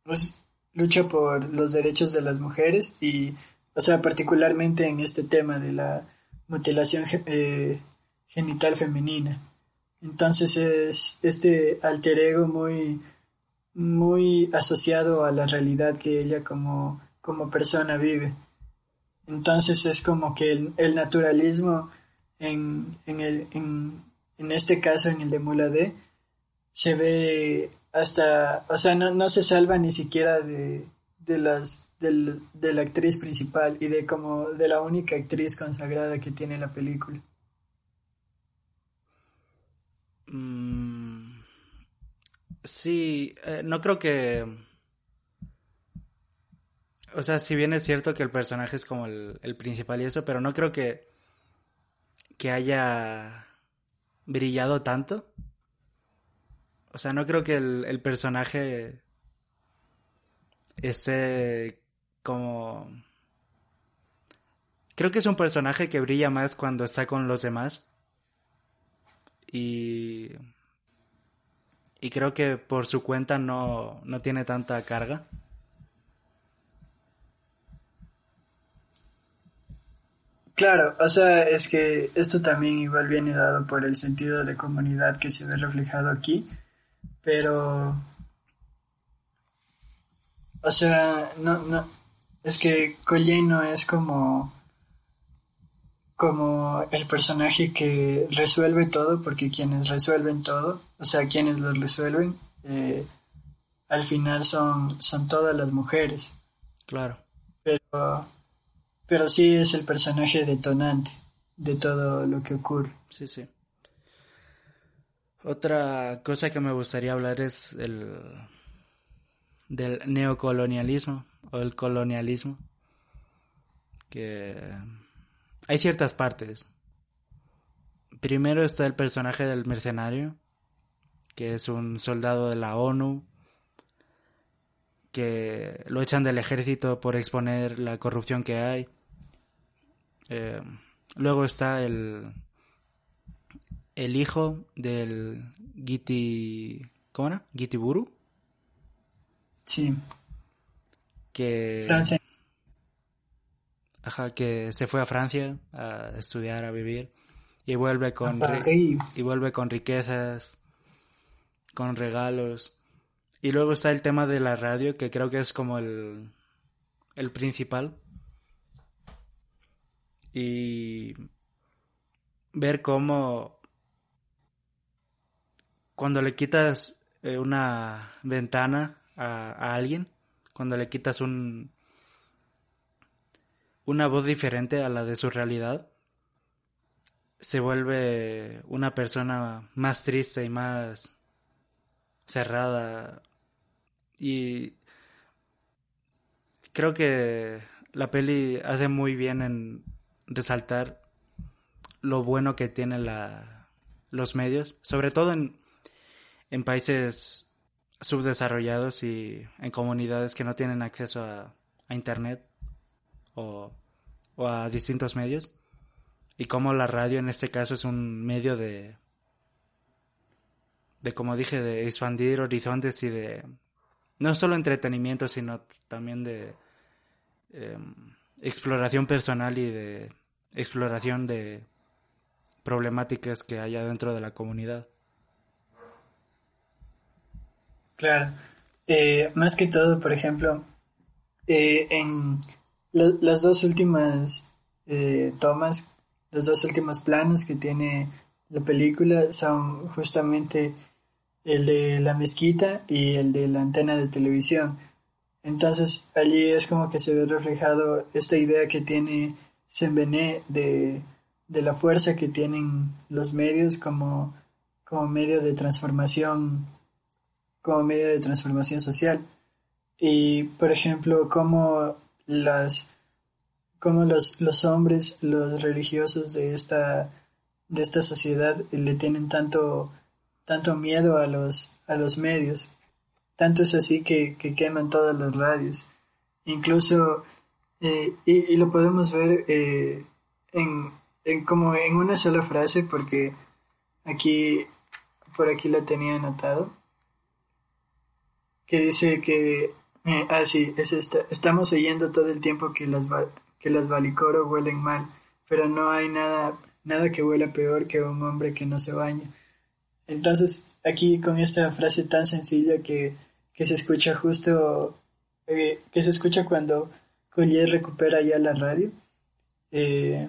Speaker 1: pues, lucha por los derechos de las mujeres y, o sea, particularmente en este tema de la mutilación eh, genital femenina. Entonces es este alter ego muy, muy asociado a la realidad que ella como, como persona vive. Entonces es como que el, naturalismo en, en, el, en, en este caso, en el de Mula se ve hasta, o sea, no, no se salva ni siquiera de, de las de la actriz principal y de como de la única actriz consagrada que tiene la película.
Speaker 2: Mm, sí, eh, no creo que... O sea, si bien es cierto que el personaje es como el, el principal y eso, pero no creo que, que haya brillado tanto. O sea, no creo que el, personaje esté como... Creo que es un personaje que brilla más cuando está con los demás. Y... Y creo que por su cuenta no, no tiene tanta carga.
Speaker 1: Claro, o sea, es que esto también igual viene dado por el sentido de comunidad que se ve reflejado aquí, pero, o sea, no, no, es que Colley no es como, como el personaje que resuelve todo, porque quienes resuelven todo, o sea, quienes lo resuelven, eh, al final son, son todas las mujeres.
Speaker 2: Claro.
Speaker 1: Pero pero sí es el personaje detonante de todo lo que ocurre.
Speaker 2: Sí, sí. Otra cosa que me gustaría hablar es el del neocolonialismo o el colonialismo que hay ciertas partes. Primero está el personaje del mercenario, que es un soldado de la ONU que lo echan del ejército por exponer la corrupción que hay. Eh, luego está el, el hijo del Giti... ¿Cómo era? Gitiburu.
Speaker 1: Sí.
Speaker 2: Que...
Speaker 1: Francia.
Speaker 2: Ajá, que se fue a Francia a estudiar, a vivir. Y vuelve con... Y vuelve con riquezas, con regalos. Y luego está el tema de la radio, que creo que es como el, el principal y ver cómo cuando le quitas eh, una ventana a, alguien, cuando le quitas un una voz diferente a la de su realidad, se vuelve una persona más triste y más cerrada. Y creo que la peli hace muy bien en resaltar lo bueno que tienen la, los medios, sobre todo en, en países subdesarrollados y en comunidades que no tienen acceso a, Internet o, o, a distintos medios. Y como la radio en este caso es un medio de, de como dije, de expandir horizontes y de no solo entretenimiento, sino también de... Em, exploración personal y de exploración de problemáticas que haya dentro de la comunidad.
Speaker 1: Claro, eh, más que todo, por ejemplo, eh, en las dos últimas eh, tomas, los dos últimos planos que tiene la película son justamente el de la mezquita y el de la antena de televisión. Entonces allí es como que se ve reflejado esta idea que tiene Sembené de, de la fuerza que tienen los medios como, como medio de transformación como medio de transformación social. Y, por ejemplo, cómo las cómo los, los hombres, los religiosos de esta, de esta sociedad le tienen tanto, tanto miedo a los, a los medios. Tanto es así que, que queman todas las radios. Incluso, eh, y, lo podemos ver eh, en, en, como en una sola frase, porque aquí, por aquí la tenía anotado, que dice que, eh, ah, sí, es esta, estamos oyendo todo el tiempo que las, que las valicoro huelen mal, pero no hay nada, nada que huela peor que un hombre que no se baña. Entonces, aquí con esta frase tan sencilla que, que se escucha justo, eh, que se escucha cuando Collier recupera ya la radio, eh,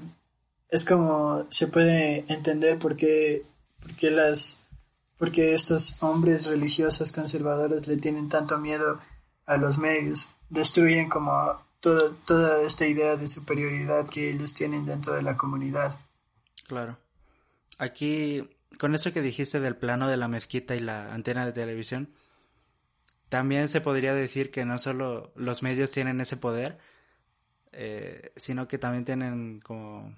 Speaker 1: es como se puede entender por qué, por qué las porque estos hombres religiosos conservadores le tienen tanto miedo a los medios, destruyen como toda esta idea de superioridad que ellos tienen dentro de la comunidad.
Speaker 2: Claro. Aquí, con eso que dijiste del plano de la mezquita y la antena de televisión, también se podría decir que no solo los medios tienen ese poder, eh, sino que también tienen como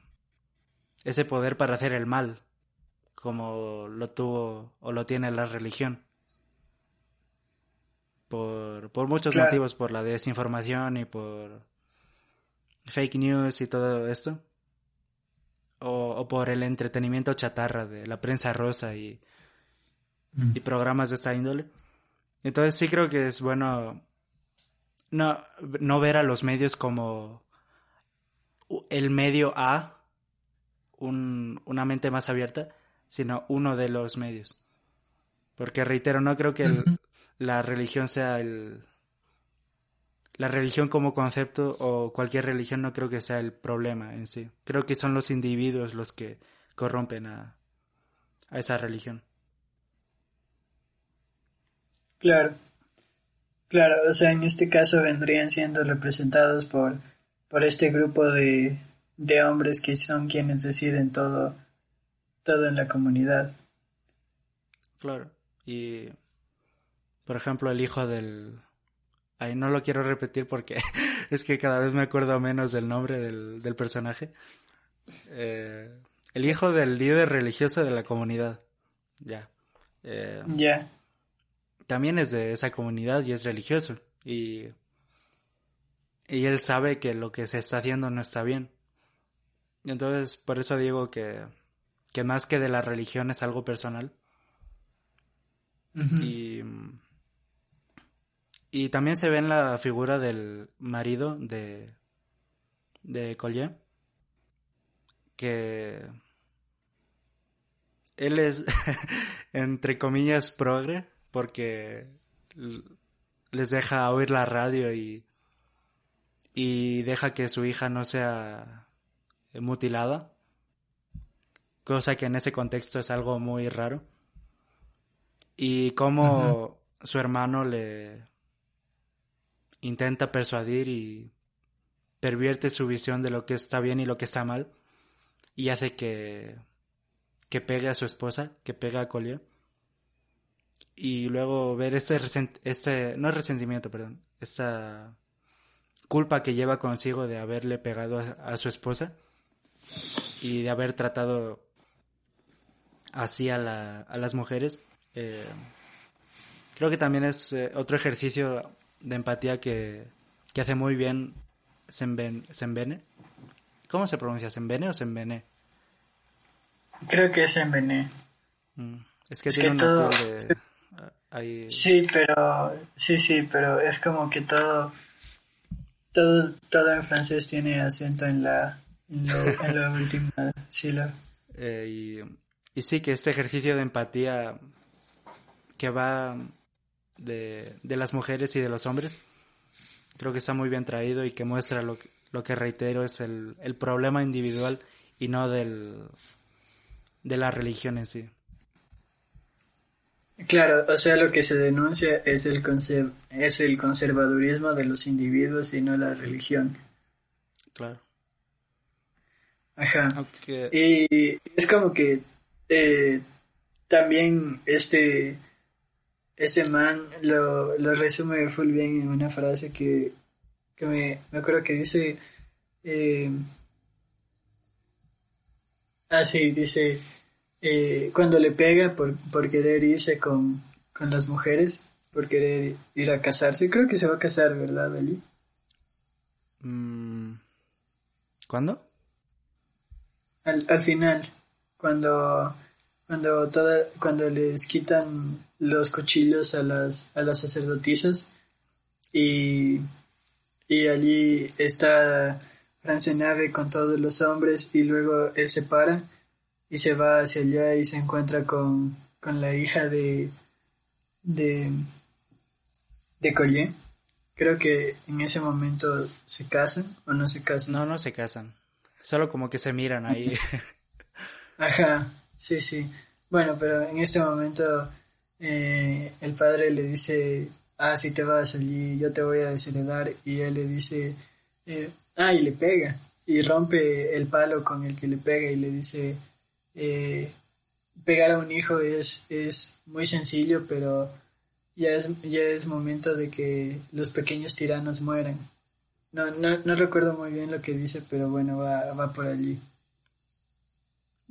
Speaker 2: ese poder para hacer el mal, como lo tuvo o lo tiene la religión por, por muchos motivos, por la desinformación y por fake news y todo esto. O, o, por el entretenimiento chatarra de la prensa rosa y, mm. y programas de esta índole. Entonces sí creo que es bueno no, no ver a los medios como el medio A, un, una mente más abierta, sino uno de los medios. Porque reitero, no creo que el, la religión sea el... La religión como concepto o cualquier religión no creo que sea el problema en sí. Creo que son los individuos los que corrompen a, a esa religión.
Speaker 1: Claro. Claro, o sea, en este caso vendrían siendo representados por, por este grupo de, de hombres que son quienes deciden todo, todo en la comunidad.
Speaker 2: Claro, y por ejemplo, el hijo del... Ay, no lo quiero repetir porque <laughs> es que cada vez me acuerdo menos del nombre del, del personaje. Eh, el hijo del líder religioso de la comunidad. Ya.
Speaker 1: Eh, ya.
Speaker 2: También es de esa comunidad y es religioso. Y, y él sabe que lo que se está haciendo no está bien. Entonces, por eso digo que, que más que de la religión es algo personal. Y y también se ve en la figura del marido de, de Collier, que él es, <laughs> entre comillas, progre, porque les deja oír la radio y, y deja que su hija no sea mutilada, cosa que en ese contexto es algo muy raro. Y como su hermano le, intenta persuadir y pervierte su visión de lo que está bien y lo que está mal y hace que, que pegue a su esposa, que pegue a Collier. Y luego ver este, este, no es resentimiento, perdón, esta culpa que lleva consigo de haberle pegado a, su esposa y de haber tratado así a, la, a las mujeres. Eh, creo que también es eh, otro ejercicio de empatía que, que hace muy bien Sembene. ¿Cómo se pronuncia? ¿Sembene o Sembene?
Speaker 1: Creo que es Sembene.
Speaker 2: Mm, es que tiene un todo... de...
Speaker 1: Sí, pero... Sí, sí, pero es como que todo... Todo, todo en francés tiene acento en la, en, la <laughs> última sílaba.
Speaker 2: Eh, y, y sí, que este ejercicio de empatía que va de, de las mujeres y de los hombres. Creo que está muy bien traído y que muestra lo que, lo que reitero es el, el problema individual y no del, de la religión en sí.
Speaker 1: Claro, o sea, lo que se denuncia es el, es el conservadurismo de los individuos y no la religión.
Speaker 2: Claro.
Speaker 1: Ajá. Y es como que eh, también este ese man lo, lo resume full bien en una frase que, que me, me acuerdo que dice... Eh, ah, sí, dice... Eh, cuando le pega por, por querer irse con, con las mujeres, por querer ir a casarse. Creo que se va a casar, ¿verdad, Ali?
Speaker 2: Mm, ¿Cuándo?
Speaker 1: Al, al final, cuando cuando toda, cuando les quitan los cuchillos a las a las sacerdotisas y y allí está Francenave con todos los hombres y luego él se para y se va hacia allá y se encuentra con, con la hija de de de Collier. Creo que en ese momento se casan o no se casan.
Speaker 2: No, no se casan. Solo como que se miran ahí. <laughs>
Speaker 1: Ajá, sí, sí. Bueno, pero en este momento eh, el padre le dice, ah, si te vas allí, yo te voy a desheredar. Y él le dice, eh, ah, y le pega. Y rompe el palo con el que le pega y le dice, eh, pegar a un hijo es, es muy sencillo, pero ya es, ya es momento de que los pequeños tiranos mueran. No, no, no recuerdo muy bien lo que dice, pero bueno, va, va por allí.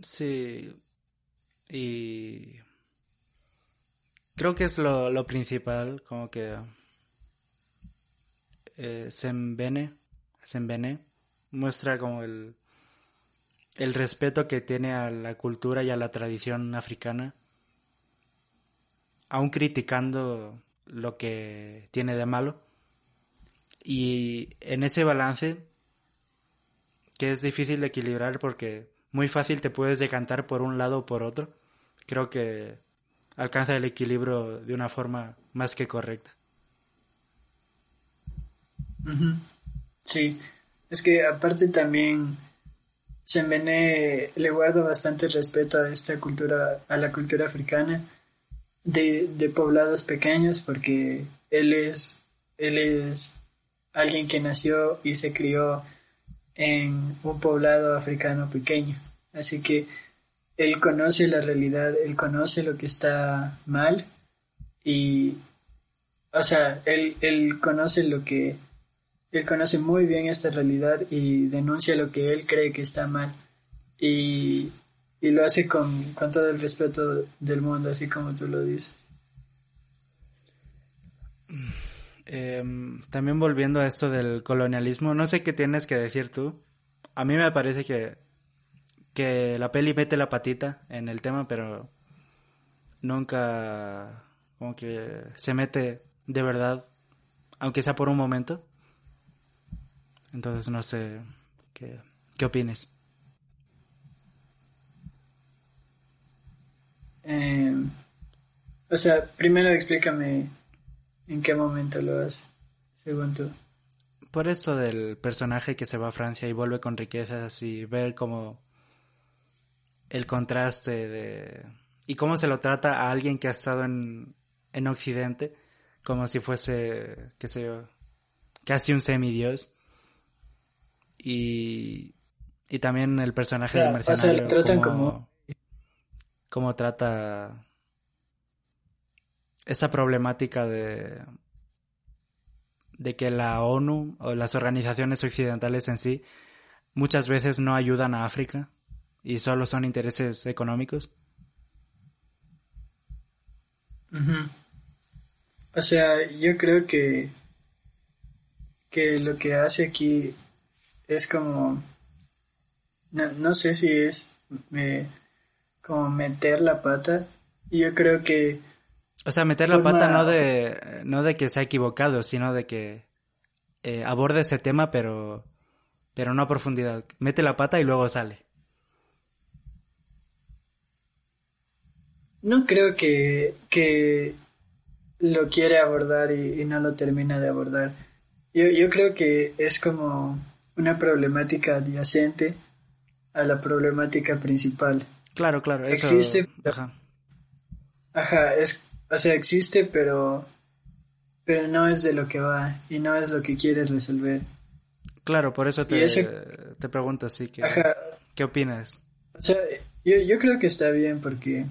Speaker 2: Sí. Y creo que es lo, lo principal, como que eh, Sembene, Sembene muestra como el, el respeto que tiene a la cultura y a la tradición africana, aún criticando lo que tiene de malo. Y en ese balance, que es difícil de equilibrar porque muy fácil te puedes decantar por un lado o por otro, creo que alcanza el equilibrio de una forma más que correcta.
Speaker 1: Sí, es que aparte también Sembene le guarda bastante respeto a esta cultura, a la cultura africana de, de poblados pequeños, porque él es, él es alguien que nació y se crió en un poblado africano pequeño. Así que él conoce la realidad, él conoce lo que está mal y, o sea, él, él conoce lo que, él conoce muy bien esta realidad y denuncia lo que él cree que está mal y, y lo hace con, todo el respeto del mundo, así como tú lo dices.
Speaker 2: Em, también volviendo a esto del colonialismo, no sé qué tienes que decir tú. A mí me parece que, que la peli mete la patita en el tema, pero nunca como que se mete de verdad, aunque sea por un momento. Entonces no sé qué, qué opines.
Speaker 1: Em, o sea, primero explícame ¿En qué momento lo hace, según tú?
Speaker 2: Por eso del personaje que se va a Francia y vuelve con riquezas y ver como el contraste de... y cómo se lo trata a alguien que ha estado en, en Occidente, como si fuese, qué sé yo, casi un semidios. Y, y también el personaje del mercenario. O tratan como... Cómo trata esa problemática de, de que la ONU o las organizaciones occidentales en sí muchas veces no ayudan a África y solo son intereses económicos.
Speaker 1: O sea, yo creo que que lo que hace aquí es como no, no sé si es como meter la pata. Yo creo que
Speaker 2: o sea, meter la pata no de, no de que se ha equivocado, sino de que eh, aborde ese tema, pero, pero no a profundidad. Mete la pata y luego sale.
Speaker 1: No creo que, que lo quiere abordar y, no lo termina de abordar. Yo, yo creo que es como una problemática adyacente a la problemática principal.
Speaker 2: Claro, claro. Eso... Existe. Ajá.
Speaker 1: Ajá, es o sea, existe, pero, pero no es de lo que va y no es lo que quiere resolver.
Speaker 2: Claro, por eso te, te pregunto así que, ¿qué opinas?
Speaker 1: O sea, yo, yo creo que está bien porque,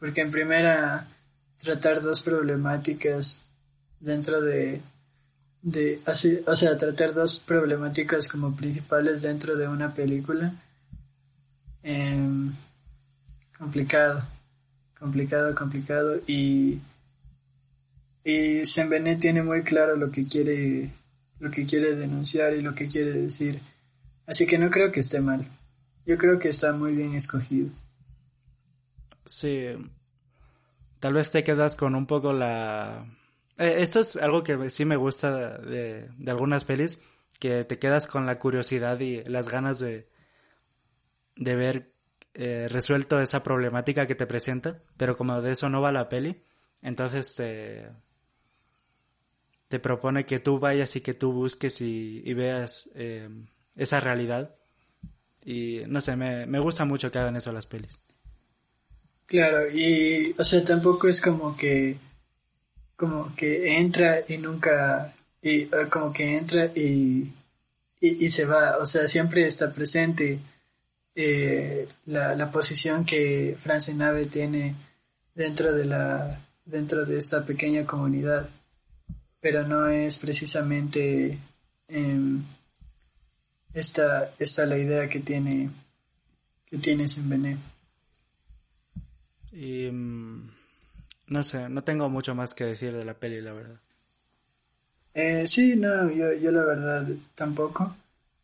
Speaker 1: porque en primera tratar dos problemáticas dentro de, de así, o sea, tratar dos problemáticas como principales dentro de una película. Em, complicado, complicado, complicado y y Sembené tiene muy claro lo que quiere lo que quiere denunciar y lo que quiere decir. Así que no creo que esté mal. Yo creo que está muy bien escogido.
Speaker 2: Sí. Tal vez te quedas con un poco la... Eh, esto es algo que sí me gusta de, de, algunas pelis, que te quedas con la curiosidad y las ganas de, de ver eh, resuelto esa problemática que te presenta, pero como de eso no va la peli, entonces te, te propone que tú vayas y que tú busques y, veas eh, esa realidad. Y no sé, me, me gusta mucho que hagan eso las pelis.
Speaker 1: Claro, y o sea, tampoco es como que como que entra y nunca y como que entra y, y, se va, o sea, siempre está presente eh, la, la posición que Nave tiene dentro de la dentro de esta pequeña comunidad pero no es precisamente em, esta, esta la idea que tiene que tiene Sembené.
Speaker 2: Y mm, no sé, no tengo mucho más que decir de la peli, la verdad.
Speaker 1: Eh, sí, no, yo, yo la verdad tampoco.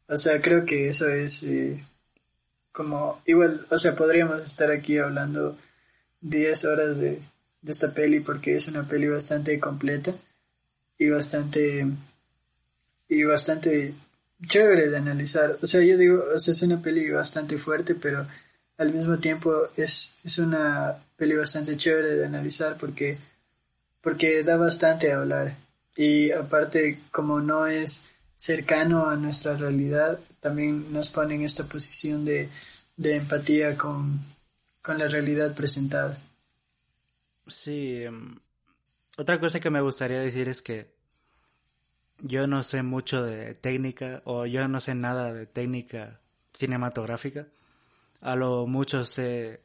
Speaker 1: O sea, creo que eso es eh, como, igual, o sea, podríamos estar aquí hablando 10 horas de, de esta peli porque es una peli bastante completa y bastante y bastante chévere de analizar. O sea, yo digo, o sea, es una peli bastante fuerte, pero al mismo tiempo es, es una peli bastante chévere de analizar porque, porque da bastante a hablar. Y aparte, como no es cercano a nuestra realidad, también nos pone en esta posición de, de empatía con, con la realidad presentada.
Speaker 2: Sí, em, otra cosa que me gustaría decir es que yo no sé mucho de técnica o yo no sé nada de técnica cinematográfica. A lo mucho sé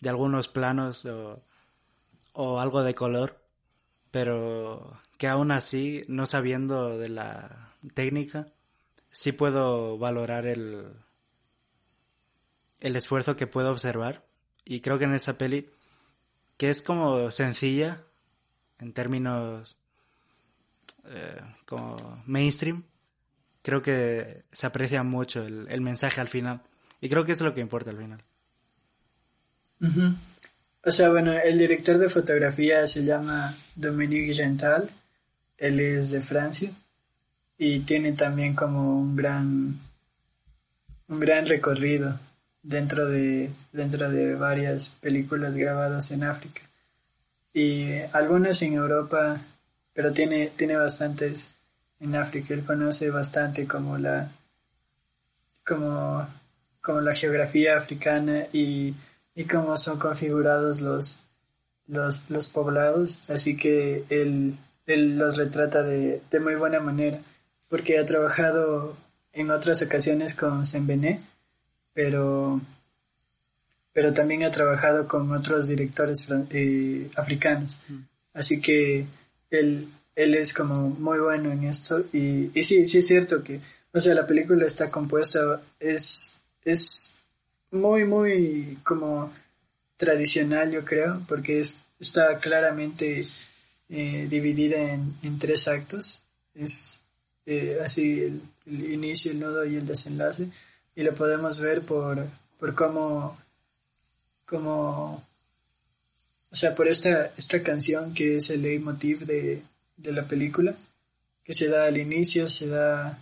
Speaker 2: de algunos planos o, o algo de color, pero que aún así, no sabiendo de la técnica, sí puedo valorar el, el esfuerzo que puedo observar. Y creo que en esa peli, que es como sencilla en términos eh, como mainstream, creo que se aprecia mucho el, mensaje al final. Y creo que eso es lo que importa al final.
Speaker 1: O sea, bueno, el director de fotografía se llama Dominique Gental. Él es de Francia y tiene también como un gran un gran recorrido dentro de dentro de varias películas grabadas en África y algunas en Europa pero tiene, tiene bastantes en África. Él conoce bastante como la, como, como la geografía africana y, y cómo son configurados los, los, los poblados. Así que él, él los retrata de, de muy buena manera, porque ha trabajado en otras ocasiones con Sembené, pero pero también ha trabajado con otros directores eh, africanos. Mm. Así que él, él es como muy bueno en esto y, y sí, sí es cierto que, o sea, la película está compuesta, es, es muy, muy como tradicional, yo creo, porque es, está claramente eh, dividida en, en, tres actos. Es eh, así el, inicio, el nudo y el desenlace. Y lo podemos ver por, por cómo, cómo o sea, por esta, esta canción que es el leitmotiv de, de la película, que se da al inicio, se da,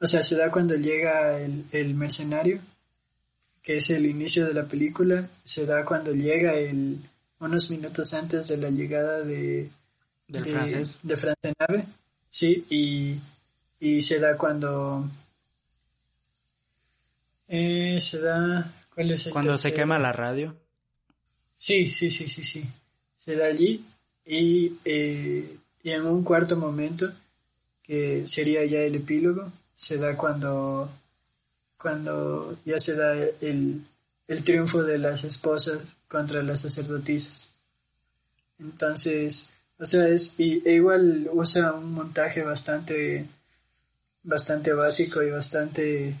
Speaker 1: o sea, se da cuando llega el, el mercenario, que es el inicio de la película, se da cuando llega el, unos minutos antes de la llegada de,
Speaker 2: ¿Del de, francés?
Speaker 1: de Nave, sí, y, y se da cuando eh, se da ¿cuál es el
Speaker 2: cuando se quema la radio
Speaker 1: Sí, sí, sí, sí, sí. Se da allí y, eh, y en un cuarto momento, que sería ya el epílogo, se da cuando, cuando ya se da el, el triunfo de las esposas contra las sacerdotisas. Entonces, o sea, es, y, e igual usa un montaje bastante, bastante básico y bastante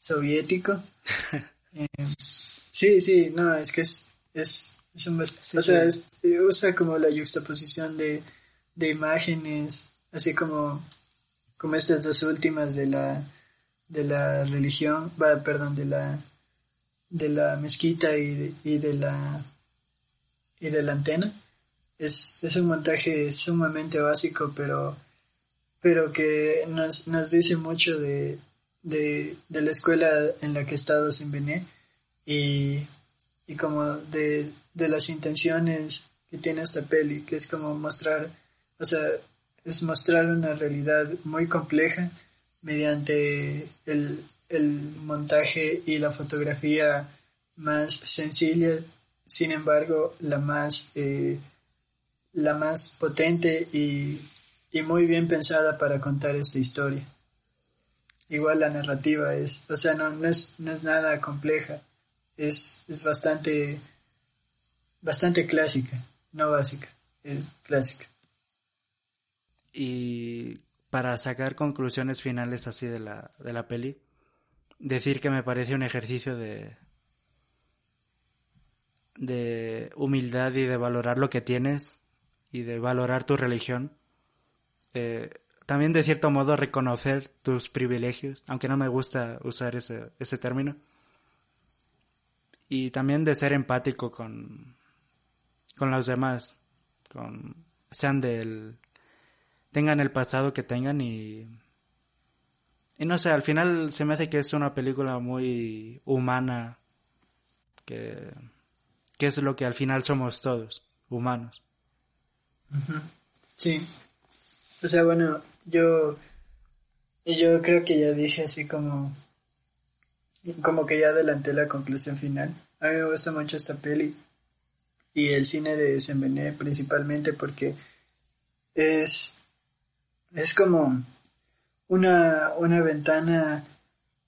Speaker 1: soviético. <laughs> Eh, sí, sí, no, es que es, es, es un, o sea, es, usa como la juxtaposición de, de imágenes, así como, como estas dos últimas de la, de la religión, perdón, de la, de la mezquita y de, y de la, y de la antena. Es, es un montaje sumamente básico, pero, pero que nos, nos dice mucho de, de, de la escuela en la que he estado en Bené y, y como de, de las intenciones que tiene esta peli, que es como mostrar, o sea, es mostrar una realidad muy compleja mediante el, el montaje y la fotografía más sencilla, sin embargo, la más, eh, la más potente y, y muy bien pensada para contar esta historia igual la narrativa es, o sea, no, no, es, no es nada compleja, es, es bastante, bastante clásica, no básica, es clásica.
Speaker 2: Y para sacar conclusiones finales así de la, de la peli, decir que me parece un ejercicio de, de humildad y de valorar lo que tienes y de valorar tu religión. Eh, también de cierto modo reconocer tus privilegios, aunque no me gusta usar ese, ese término. Y también de ser empático con, con los demás, con, sean del, tengan el pasado que tengan y, y no sé, al final se me hace que es una película muy humana, que, que es lo que al final somos todos, humanos.
Speaker 1: Sí. O sea, bueno, yo, yo creo que ya dije así como, como que ya adelanté la conclusión final. A mí me gusta mucho esta peli y el cine de Sembené principalmente porque es, es como una, una ventana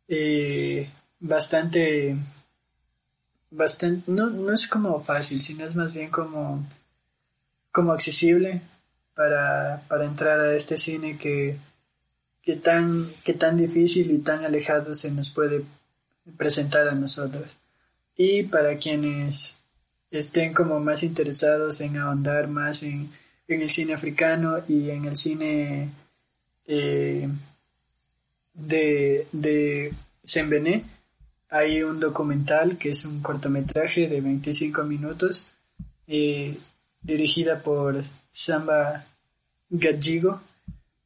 Speaker 1: eh, bastante, bastante, no, no es como fácil, sino es más bien como, como accesible para, para entrar a este cine que, que, tan, que tan difícil y tan alejado se nos puede presentar a nosotros. Y para quienes estén como más interesados en ahondar más en, en el cine africano y en el cine eh, de, de Sembené, hay un documental que es un cortometraje de 25 minutos eh, dirigida por Samba Gadjigo,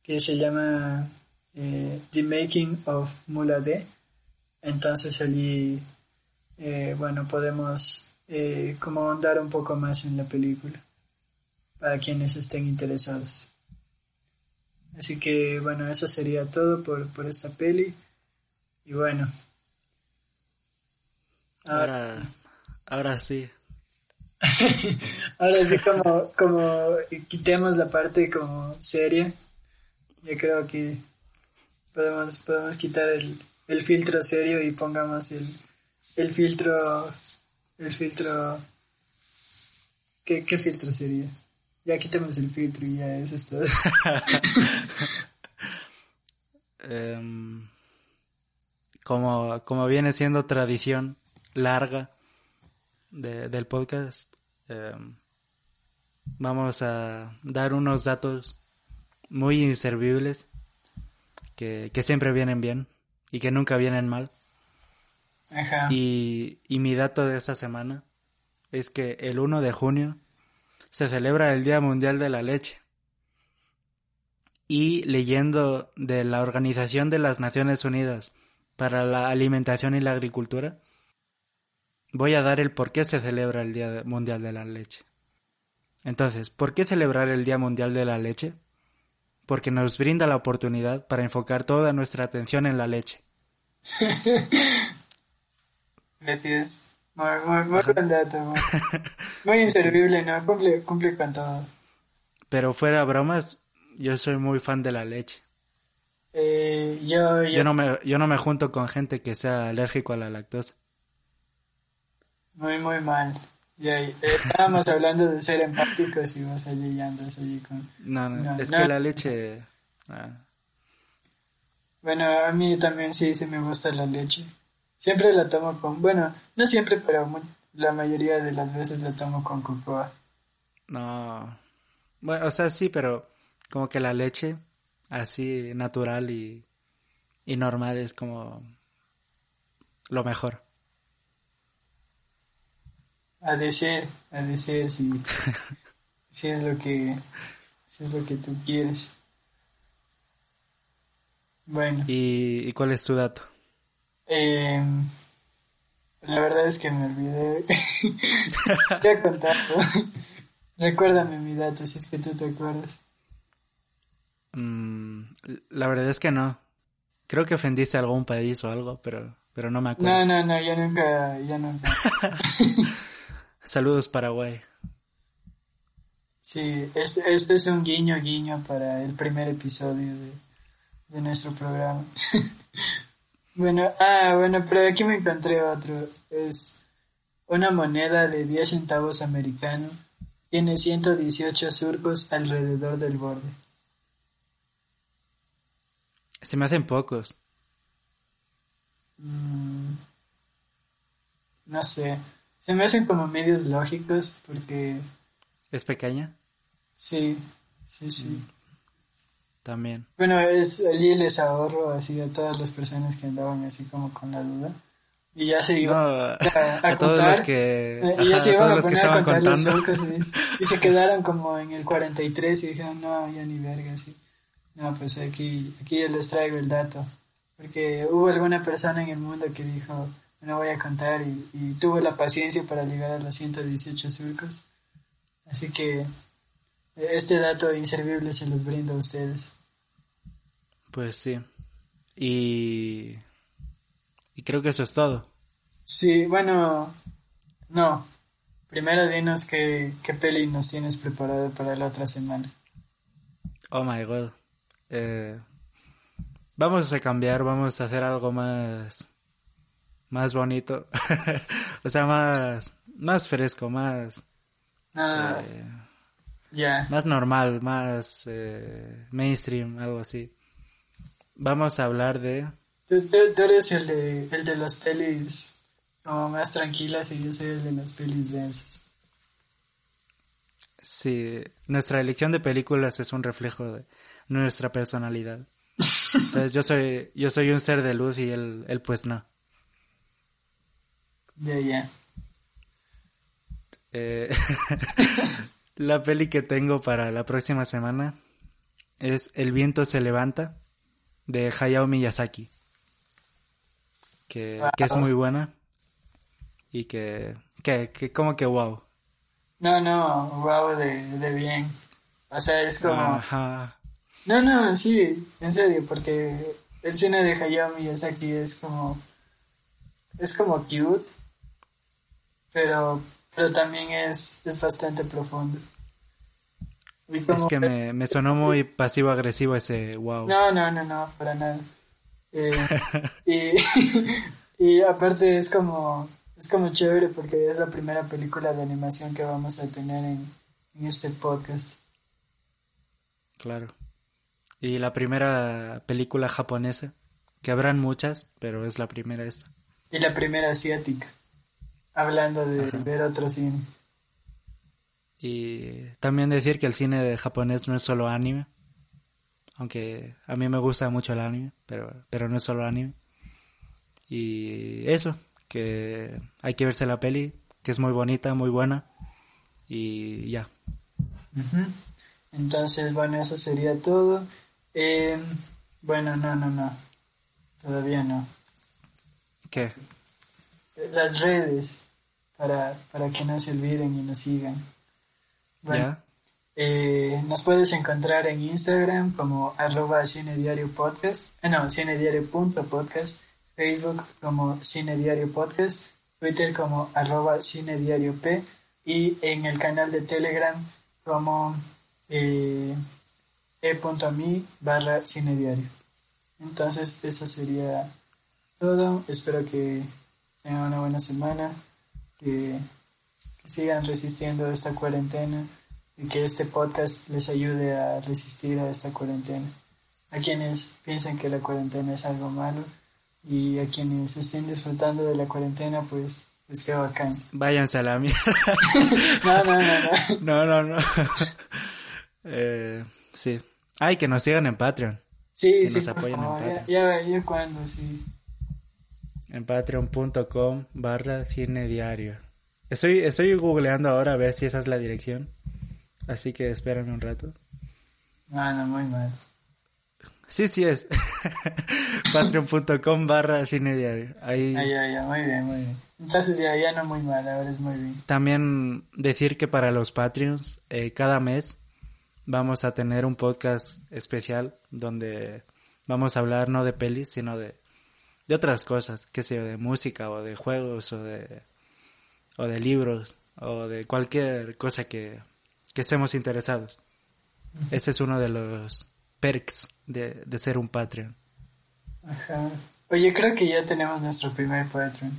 Speaker 1: que se llama eh, The Making of Mulade. Entonces allí, bueno, podemos como ahondar un poco más en la película para quienes estén interesados. Así que bueno, eso sería todo por, por esta peli. Y bueno.
Speaker 2: Ahora, ahora sí. <laughs>
Speaker 1: Ahora sí, como, como quitemos la parte como seria, yo creo que podemos, podemos quitar el, el filtro serio y pongamos el, el filtro, el filtro, ¿qué, ¿qué filtro sería? Ya quitemos el filtro y ya eso es todo. <laughs>
Speaker 2: Em, como, como viene siendo tradición larga de, del podcast, Em, vamos a dar unos datos muy inservibles que, siempre vienen bien y que nunca vienen mal. Y, y mi dato de esta semana es que el 1 de junio se celebra el Día Mundial de la Leche. Y leyendo de la Organización de las Naciones Unidas para la Alimentación y la Agricultura, voy a dar el por qué se celebra el Día Mundial de la Leche. Entonces, ¿por qué celebrar el Día Mundial de la Leche? Porque nos brinda la oportunidad para enfocar toda nuestra atención en la leche. <laughs>
Speaker 1: Gracias. Muy, muy, muy buen dato. Muy, <laughs> inservible, ¿no? Cumple, cumple con todo.
Speaker 2: Pero fuera bromas, yo soy muy fan de la leche.
Speaker 1: Eh, yo, yo...
Speaker 2: Yo, no me, yo no me junto con gente que sea alérgico a la lactosa.
Speaker 1: Muy, muy mal. Y eh, estábamos hablando de ser empáticos y vos allí ya andas allí con...
Speaker 2: No, no,
Speaker 1: No,
Speaker 2: es
Speaker 1: no.
Speaker 2: que la leche... ah,
Speaker 1: Bueno, a mí también sí, sí me gusta la leche. Siempre la tomo con... Bueno, no siempre, pero la mayoría de las veces la tomo con cocoa.
Speaker 2: no. Bueno, o sea, sí, pero como que la leche así natural y, y normal es como lo mejor.
Speaker 1: A decir, a decir si, si es lo que si es lo que tú quieres. Bueno,
Speaker 2: ¿Y, y cuál es tu dato?
Speaker 1: eh, la verdad es que me olvidé. <laughs> Te he contado. Recuérdame mi dato si es que tú te acuerdas.
Speaker 2: Mm, la verdad es que no. Creo que ofendiste a algún país o algo, pero, pero no me acuerdo.
Speaker 1: No, no, no, yo nunca, yo nunca. <laughs>
Speaker 2: Saludos Paraguay.
Speaker 1: Sí, es- este es un guiño, guiño para el primer episodio de, de nuestro programa. <laughs> bueno, ah, bueno, pero aquí me encontré otro. Es una moneda de 10 centavos americano. Tiene 118 surcos alrededor del borde.
Speaker 2: Se me hacen pocos.
Speaker 1: Mm, no sé. Se me hacen como medios lógicos porque
Speaker 2: ¿Es pequeña?
Speaker 1: sí, sí, sí.
Speaker 2: También.
Speaker 1: Bueno, es, allí les ahorro así a todas las personas que andaban así como con la duda. Y ya se
Speaker 2: No,
Speaker 1: iban
Speaker 2: a,
Speaker 1: a, a
Speaker 2: todos los que,
Speaker 1: eh, y ya se
Speaker 2: a todos los que estaban
Speaker 1: los
Speaker 2: contando.
Speaker 1: surcos, y, se quedaron como en el 43 y dijeron, no, ya ni verga, sí. No, pues aquí, aquí yo les traigo el dato. Porque hubo alguna persona en el mundo que dijo, no voy a contar y, y tuvo la paciencia para llegar a los 118 surcos. Así que este dato inservible se los brindo a ustedes.
Speaker 2: Pues sí. Y, y creo que eso es todo.
Speaker 1: Sí, bueno, no. Primero dinos qué, qué peli nos tienes preparado para la otra semana.
Speaker 2: Oh my god. Eh, vamos a cambiar, vamos a hacer algo más, más bonito. <laughs> o sea, más, más fresco, más,
Speaker 1: Ah,
Speaker 2: eh, más normal, más eh, mainstream, algo así. Vamos a hablar de,
Speaker 1: Tú, tú- tú eres el de, el de las pelis como más tranquilas y yo soy el de las pelis densas.
Speaker 2: si nuestra elección de películas es un reflejo de nuestra personalidad. Entonces yo soy, yo soy un ser de luz y él, él pues no.
Speaker 1: Ya, ya.
Speaker 2: Eh, <laughs> la peli que tengo para la próxima semana es El viento se levanta de Hayao Miyazaki. Que, que es muy buena. Y que, que, que como que wow.
Speaker 1: No, no, wow, de, de bien. O sea, es como...
Speaker 2: Ajá.
Speaker 1: No, no, sí, en serio, porque el cine de Hayao Miyazaki es como... Es como cute, pero, pero también es, es bastante profundo.
Speaker 2: Es que me, me sonó muy pasivo-agresivo ese wow.
Speaker 1: No, no, no, no, para nada. Eh, <laughs> y, <laughs> y aparte es como, es como chévere porque es la primera película de animación que vamos a tener en, en este podcast.
Speaker 2: Claro. Y la primera película japonesa, que habrán muchas, pero es la primera esta.
Speaker 1: Y la primera asiática, hablando de
Speaker 2: Ajá.
Speaker 1: ver otro cine.
Speaker 2: Y también decir que el cine de japonés no es solo anime, aunque a mí me gusta mucho el anime, pero, pero no es solo anime. Y eso, que hay que verse la peli, que es muy bonita, muy buena, y ya.
Speaker 1: Entonces, bueno, eso sería todo. Eh, bueno, no, no, no. Todavía no.
Speaker 2: ¿Qué?
Speaker 1: Las redes, para, para que no se olviden y nos sigan. Bueno,
Speaker 2: ¿Ya?
Speaker 1: Eh, nos puedes encontrar en Instagram como arroba cinediario podcast, eh, no, cinediario.podcast, Facebook como cinediario podcast, Twitter como arroba cinediario p y en el canal de Telegram como eh, e.me barra cinediario. Entonces eso sería todo, espero que tengan una buena semana, que, que sigan resistiendo esta cuarentena y que este podcast les ayude a resistir a esta cuarentena. A quienes piensan que la cuarentena es algo malo y a quienes estén disfrutando de la cuarentena, pues, pues qué bacán.
Speaker 2: Váyanse a la mierda. <laughs>
Speaker 1: no, no, no, no. <laughs>
Speaker 2: No, no, no. <laughs> eh, sí. Ay, que nos sigan en Patreon.
Speaker 1: Sí,
Speaker 2: Que
Speaker 1: sí,
Speaker 2: nos apoyen en
Speaker 1: favor,
Speaker 2: Patreon.
Speaker 1: ya, ya cuando, sí.
Speaker 2: En patreon.com barra cine diario. Estoy, estoy googleando ahora a ver si esa es la dirección. Así que espérame un rato.
Speaker 1: No, no, muy mal.
Speaker 2: Sí, sí es. <laughs> Patreon.com barra cine diario. Ahí
Speaker 1: Ah, ya, ya, muy bien, muy bien. Entonces ya, ya no muy mal, ahora es muy bien.
Speaker 2: también decir que para los Patreons, eh, cada mes vamos a tener un podcast especial donde vamos a hablar no de pelis, sino de, de otras cosas, que yo, de música o de juegos o de, o de libros o de cualquier cosa que, que estemos interesados. Ese es uno de los perks de, de ser un Patreon.
Speaker 1: Ajá. Oye, creo que ya tenemos nuestro primer Patreon.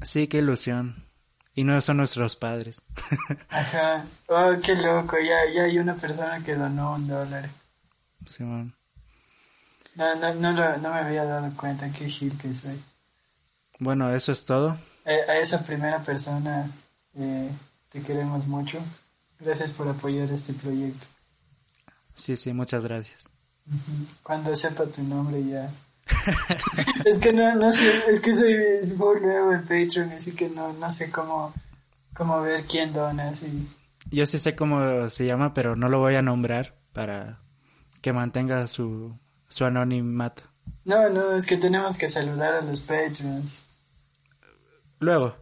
Speaker 2: Sí, qué ilusión. Y no son nuestros padres. <laughs>
Speaker 1: Ajá. Oh, qué loco, ya, ya hay una persona que donó un dólar.
Speaker 2: Simón.
Speaker 1: No, no, no, lo- no me había dado cuenta, qué gil que soy.
Speaker 2: Bueno, eso es todo.
Speaker 1: A, a esa primera persona eh, te queremos mucho. Gracias por apoyar este proyecto.
Speaker 2: Sí, sí, muchas gracias.
Speaker 1: Cuando sepa tu nombre ya. <laughs> es que no, no sé, es que soy nuevo en Patreon, así que no, no sé cómo, cómo ver quién dona, así.
Speaker 2: Yo sí sé cómo se llama, pero no lo voy a nombrar para que mantenga su, su anonimato.
Speaker 1: No, no, es que tenemos que saludar a los Patreons.
Speaker 2: Luego.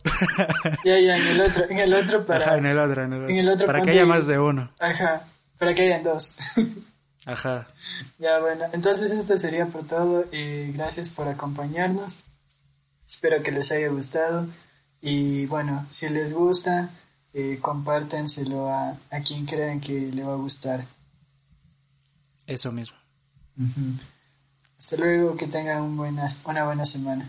Speaker 1: Ya, ya, en el otro, en el otro para...
Speaker 2: Ajá, en el otro, en el otro.
Speaker 1: en el otro
Speaker 2: para que haya más de uno.
Speaker 1: Ajá, para que hayan dos. <laughs>
Speaker 2: Ajá.
Speaker 1: ya, bueno, entonces esto sería por todo. Eh, gracias por acompañarnos. Espero que les haya gustado. Y bueno, si les gusta, eh, compártenselo a, a quien crean que le va a gustar.
Speaker 2: Eso mismo.
Speaker 1: Hasta luego, que tengan un buena, una buena semana.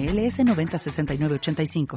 Speaker 3: 906985.